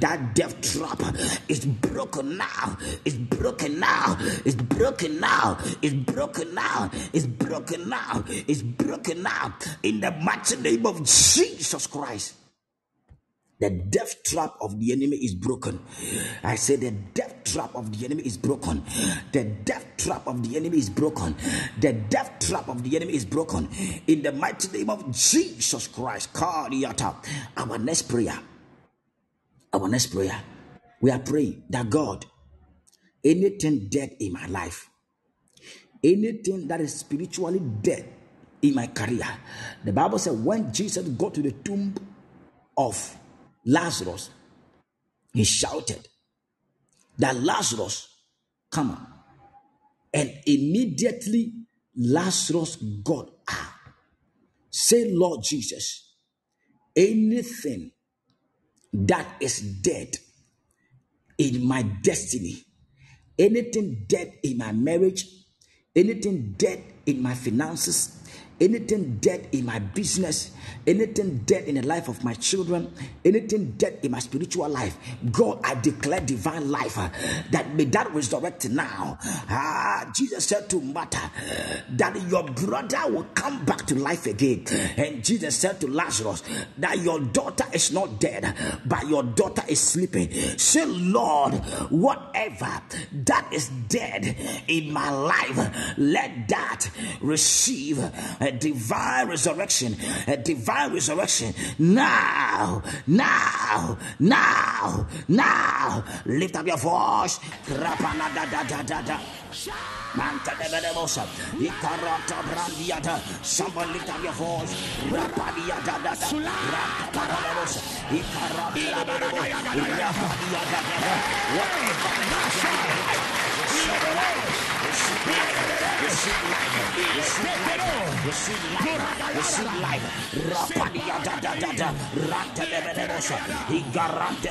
that death trap is broken now. It's broken now. It's broken now. It's broken now. It's broken now. It's broken now. In the mighty name of Jesus Christ. The death trap of the enemy is broken. I say the death trap of the enemy is broken. The death trap of the enemy is broken. The death trap of the enemy is broken. In the mighty name of Jesus Christ. Our next prayer. Our next prayer. We are praying that God, anything dead in my life, anything that is spiritually dead in my career. The Bible said when Jesus got to the tomb of Lazarus, he shouted that Lazarus, come on. And immediately Lazarus got up. Say, Lord Jesus, anything that is dead in my destiny, anything dead in my marriage, anything dead in my finances, anything dead in my business, anything dead in the life of my children, anything dead in my spiritual life, God, I declare divine life uh, that may that resurrect now. Ah, Jesus said to Martha that your brother will come back to life again, and Jesus said to Lazarus that your daughter is not dead, but your daughter is sleeping. Say, Lord, whatever that is dead in my life, let that receive a divine resurrection, a divine resurrection. Now, now, now, now. Lift up your voice. Somebody lift up your voice, whatever receive life, receive life, receive life, Rapadia da da da da, Rata de Bedemosa, Igarante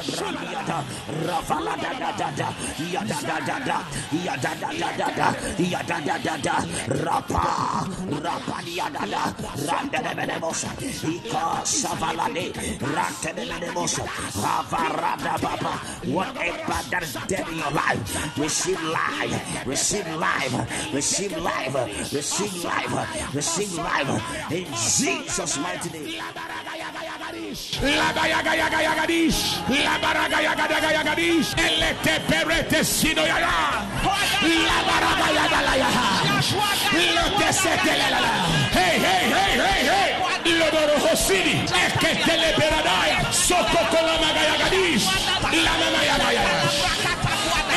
Ravala da da da da, Yada da da da, Yada da da da da, Yada da da da, Rapa, Rapa Yada da, Randa de Ika Savalade, Ranta de Bedemosa, Avarada Baba, whatever that is dead in your life, receive life, receive life, receive life, receive life, receive life, in Jesus' mighty name. Labayagayagayagadish. Labaragayagayagadish. Elete perete sino yaya. Lote setelelala. Hey, hey, hey, hey, hey. Lodoro hosini. Eke teleberadaya. Soko kolamagayagadish. Lamamayagaya.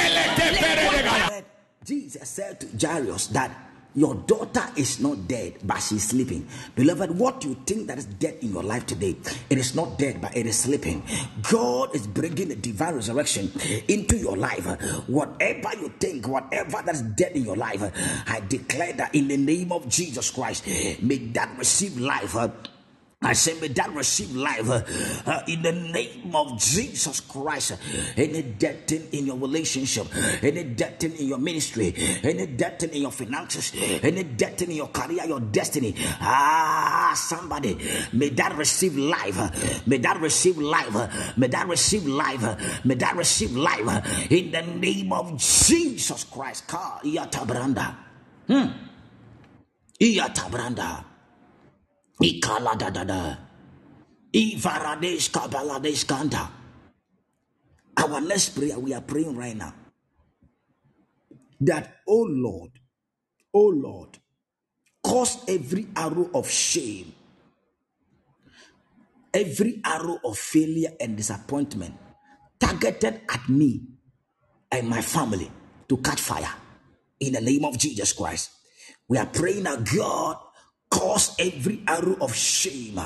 Elete peredegaya. Jesus said to Jairus that your daughter is not dead, but she's sleeping. Beloved, what you think that is dead in your life today, it is not dead, but it is sleeping. God is bringing a divine resurrection into your life. Whatever you think, whatever that is dead in your life, I declare that in the name of Jesus Christ, may that receive life. I say, may that receive life uh, uh, in the name of Jesus Christ. Any death thing in your relationship, any death thing in your ministry, any death thing in your finances, any thing in your career, your destiny. Ah, somebody, may that receive life. uh, May that receive life. uh, May that receive life. uh, May that receive life uh, in the name of Jesus Christ. Ka iyatabranda. Hmm. Ikala da da. Our next prayer, we are praying right now. That, oh Lord, oh Lord, cause every arrow of shame, every arrow of failure and disappointment targeted at me and my family to catch fire in the name of Jesus Christ. We are praying that God cause every arrow of shame.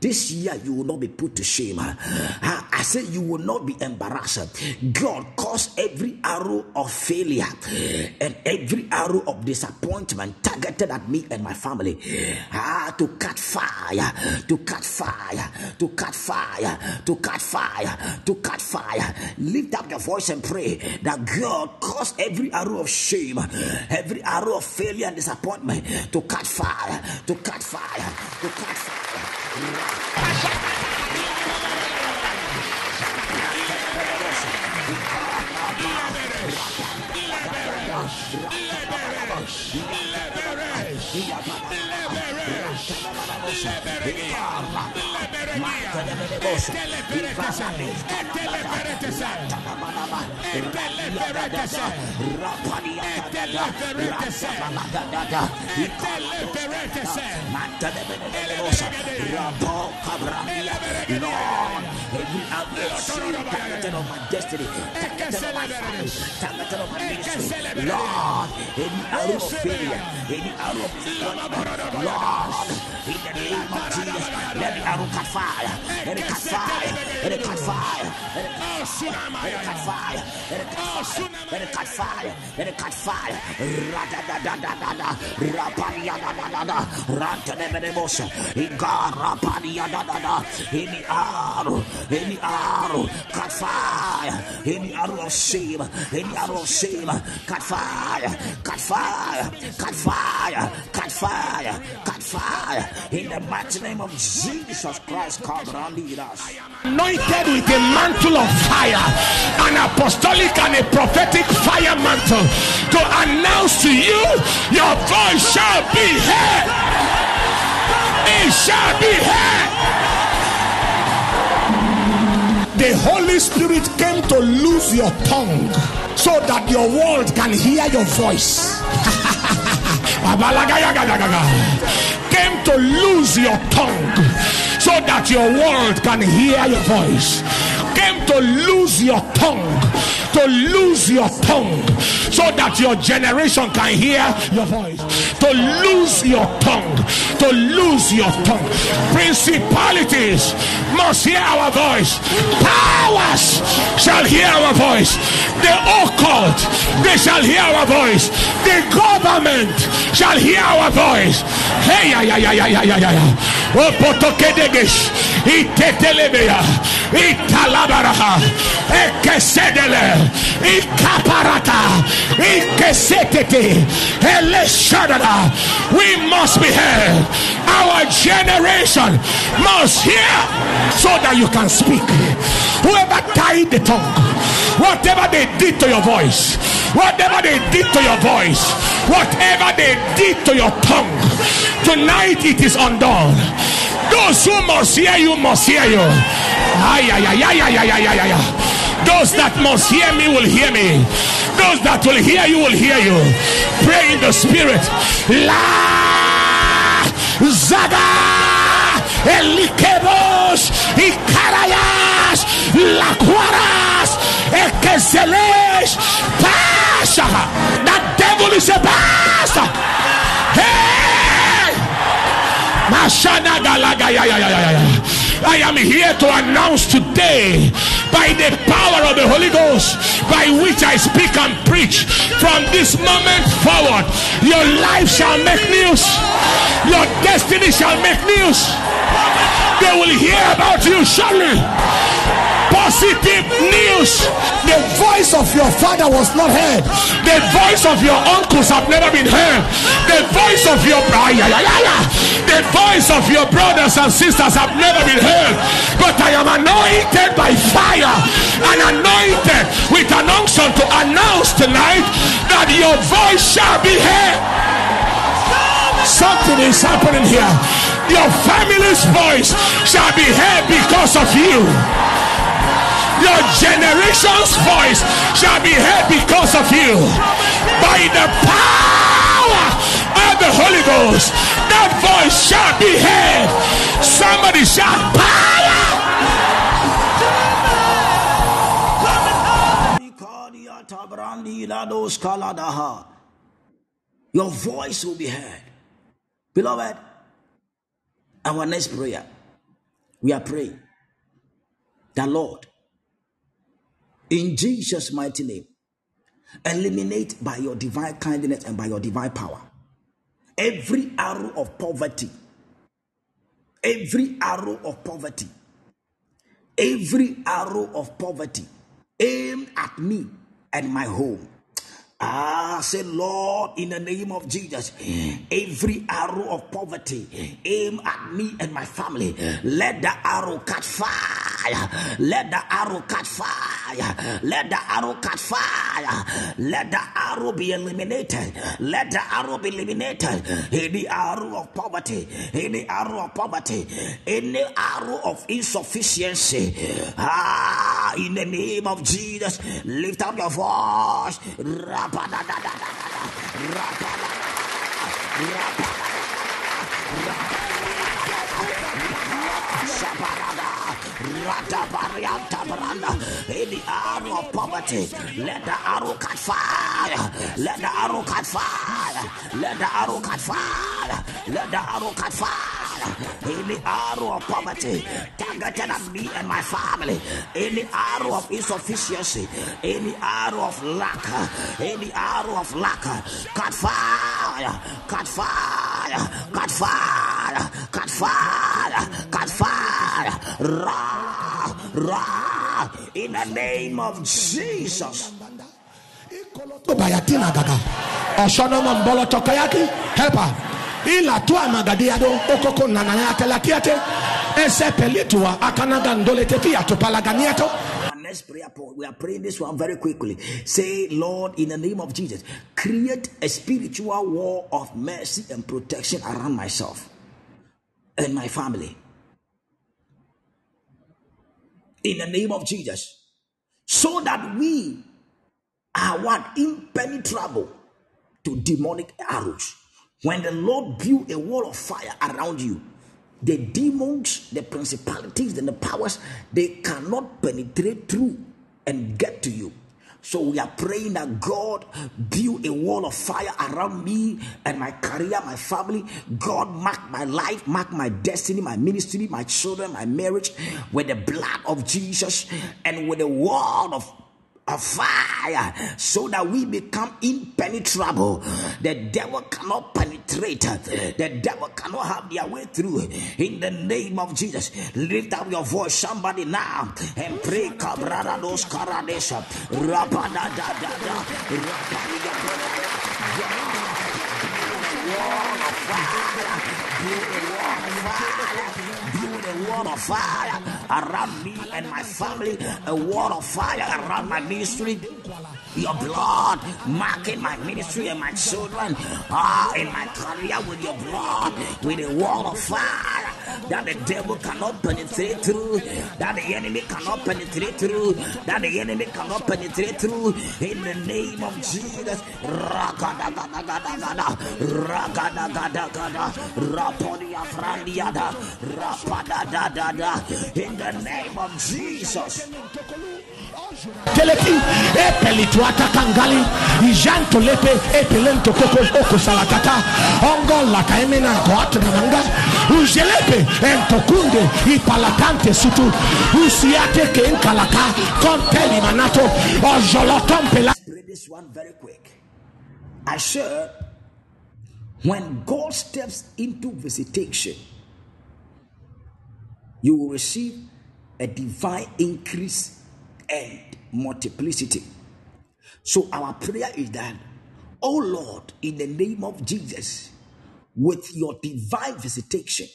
This year you will not be put to shame. I say you will not be embarrassed. God cause every arrow of failure and every arrow of disappointment targeted at me and my family ah, to cut fire, to cut fire, to cut fire, to cut fire, to cut fire. Lift up your voice and pray that God cause every arrow of shame, every arrow of failure and disappointment to cut fire, to cut fire, to cut fire. Lord, every outlet targeted on my destiny, targeted on my family, targeted on my ministry, Lord, any arrow of failure, any arrow of disappointment, Lord, in the name of Jesus, let the arrow catch fire, catch fire, let it catch fire, let it catch fire, let it catch fire, let it catch fire, let it catch fire, Ra-da-da-da-da-da-da, Rapadi-da-da-da-da, Ranta-de-be-de-bos, Iga, Rapadi-da-da-da, any arrow, any arrow, catch fire, any arrow of shame, any arrow of shame, catch fire, catch fire, catch fire, catch fire, catch fire, in the mighty name of Jesus Christ, come around us. anointed with a mantle of fire, an apostolic and a prophetic fire mantle to announce to you your voice shall be heard. It shall be heard. The Holy Spirit came to lose your tongue so that your world can hear your voice. came to lose your tongue so that your world can hear your voice. Came to lose your tongue, to lose your tongue so that your generation can hear your voice. To lose your tongue, to lose your tongue. Principalities must hear our voice, powers shall hear our voice. The occult, they shall hear our voice. The government shall hear our voice. Hey, yeah, yeah, yeah, yeah, yeah, yeah. Oh, itetelebea, italabaraha, ekesedele, ikaparata, ikesetete, eleshadada. We must be heard. Our generation must hear so that you can speak. Whoever tied the tongue, whatever they did to your voice, whatever they did to your voice, whatever they did to your tongue, tonight it is undone. Those who must hear you must hear you. Ay, ay, ay, ay, ay, ay, ay, ay, ay. Those that must hear me will hear me. Those that will hear you will hear you. Pray in the spirit. La Zaga Elikebos Ikarayas Laquaras Ekeselesh Pasha. That devil is a bastard. I am here to announce today by the power of the Holy Ghost by which I speak and preach from this moment forward your life shall make news your destiny shall make news. They will hear about you shortly positive news The voice of your father was not heard. the voice of your uncles have never been heard. The voice of your the voice of your brothers and sisters have never been heard. But I am anointed by fire and anointed with an unction to announce tonight that your voice shall be heard. Something is happening here. Your family's voice shall be heard because of you. Your generation's voice shall be heard because of you. By the power of the Holy Ghost, that voice shall be heard. Somebody shout power. Your voice will be heard. Beloved, our next prayer, we are praying the Lord, in Jesus' mighty name, eliminate by your divine kindness and by your divine power every arrow of poverty, every arrow of poverty, every arrow of poverty aimed at me and my home. Ah, say, Lord, in the name of Jesus, every arrow of poverty aim at me and my family, let the arrow catch fire. Let the arrow catch fire. Let the arrow catch fire. Let the arrow be eliminated. Let the arrow be eliminated. Any arrow of poverty, any arrow of poverty, any arrow of insufficiency. Ah, in the name of Jesus, lift up your voice. Rapadadadada. Any arrow of poverty, let the arrow catch fire. Let the arrow catch fire. Let the arrow catch fire. Let the arrow catch fire. Any arrow of poverty targeted at me and my family. Any arrow of insufficiency. Any arrow of lack. Any arrow of lack. cut fire. cut fire. cut fire. cut fire. Catch fire. Ra, ra, in the name of Jesus. Bayatina gaga. Ila tua magadiado okoko next prayer point, we are praying this one very quickly. Say, Lord, in the name of Jesus, create a spiritual wall of mercy and protection around myself and my family. In the name of Jesus, so that we are what impenetrable to demonic arrows. When the Lord build a wall of fire around you, the demons, the principalities, and the powers, they cannot penetrate through and get to you. So we are praying that God build a wall of fire around me and my career, my family. God mark my life, mark my destiny, my ministry, my children, my marriage with the blood of Jesus and with the wall of of fire so that we become impenetrable. The devil cannot penetrate, the devil cannot have their way through. In the name of Jesus, lift up your voice, somebody now, and pray. Kabrada dos karadesha, rapada da wall of fire around me and my family, a wall of fire around my ministry. Your blood marking my ministry and my children, ah, in my career with your blood, with a wall of fire that the devil cannot penetrate through, that the enemy cannot penetrate through, that the enemy cannot penetrate through. In the name of Jesus, Rakadagadagada, Rakadagadagada, Rapodia Frandiada, Rapadadadada. In the name of Jesus. teleki epelituata kangali ijanto lepe epelento koko oko salatata ongo laka emena goat namanga uzelepe entokunde ipalatante sutu usiate ke enkalaka konteli manato ojolotompela Pray this one very quick. I said, when God steps into visitation, you will receive a divine increase and multiplicity. So, our prayer is that, oh Lord, in the name of Jesus, with your divine visitation,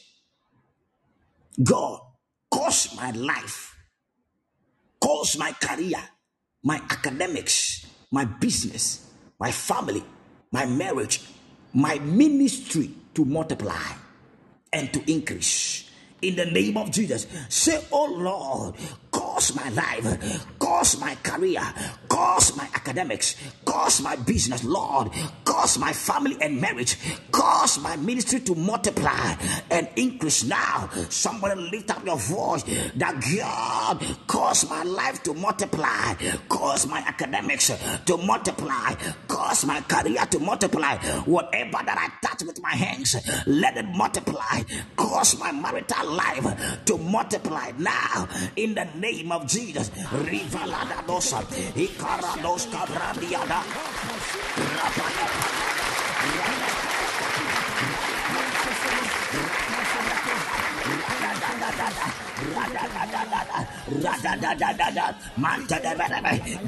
God, cause my life cause my career, my academics, my business, my family, my marriage, my ministry to multiply and to increase. In the name of Jesus, say, Oh Lord, cause my life, cause my career, cause my academics, cause my business, Lord, cause my family and marriage, cause my ministry to multiply and increase now. Somebody lift up your voice that God cause my life to multiply, cause my academics to multiply, cause my career to multiply. Whatever that I touch with my hands, let it multiply, cause my marital life to multiply now in the name of Jesus. falada dosa y cara dos cabradiada.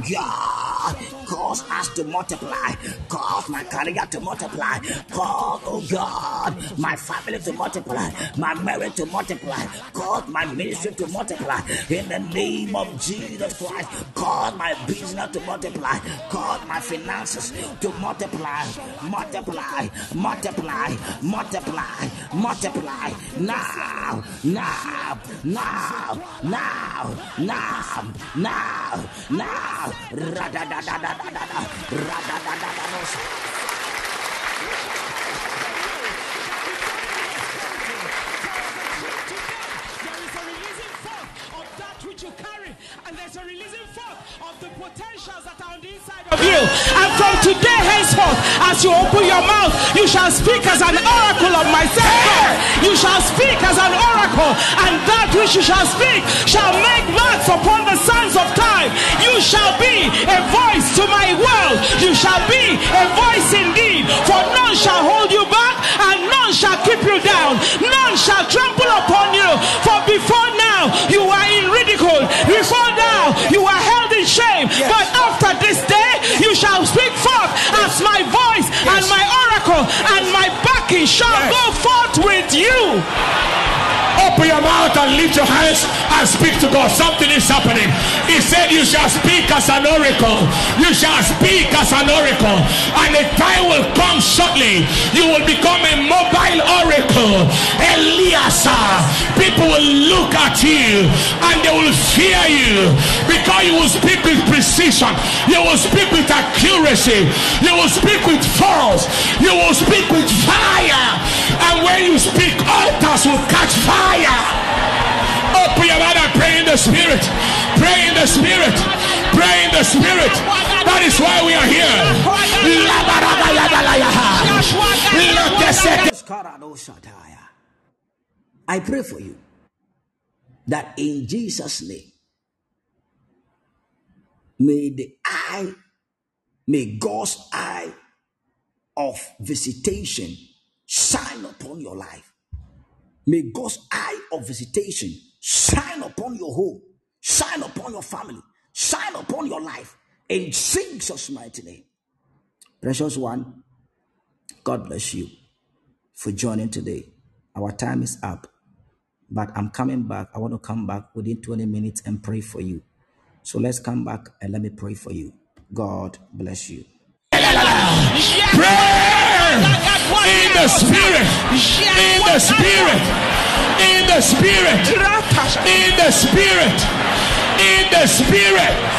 God, cause us to multiply, cause my career to multiply, cause, oh God, my family to multiply, my marriage to multiply, cause my ministry to multiply. In the name of Jesus Christ, cause my business to multiply, cause my finances to multiply, multiply, multiply, multiply, multiply. Now, now, now, now, now, now, now, Ra-da-da-da-da-da-da-da, ra-da-da-da-da-da. There is a releasing forth of that which you carry, releasing forth of the potentials that are on the inside of you. And from today henceforth, as you open your mouth, you shall speak as an oracle of myself. You shall speak as an oracle, and that which you shall speak shall make marks upon the sands of time. You shall be a voice to my world. You shall be a voice indeed, for none shall hold you back, and shall keep you down. None shall trample upon you. For before now you were in ridicule. Before now you are held in shame. But after this day you shall speak forth as my voice and my oracle and my backing shall go forth with you. Your mouth and lift your hands and speak to God. Something is happening. He said, You shall speak as an oracle. You shall speak as an oracle. And a time will come shortly. You will become a mobile oracle. Eliasa. People will look at you and they will fear you because you will speak with precision. You will speak with accuracy. You will speak with force. You will speak with fire. And when you speak, altars will catch fire. Open your mouth and pray in the spirit. Pray in the spirit. Pray in the spirit. That is why we are here. I pray for you that in Jesus' name, may the eye, may God's eye of visitation shine upon your life. May God's eye of visitation shine upon your home, shine upon your family, shine upon your life in Jesus' mighty name. Precious one, God bless you for joining today. Our time is up, but I'm coming back. I want to come back within 20 minutes and pray for you. So let's come back and let me pray for you. God bless you. Pray. In the spirit. In the spirit. In the spirit. In the spirit. In the spirit.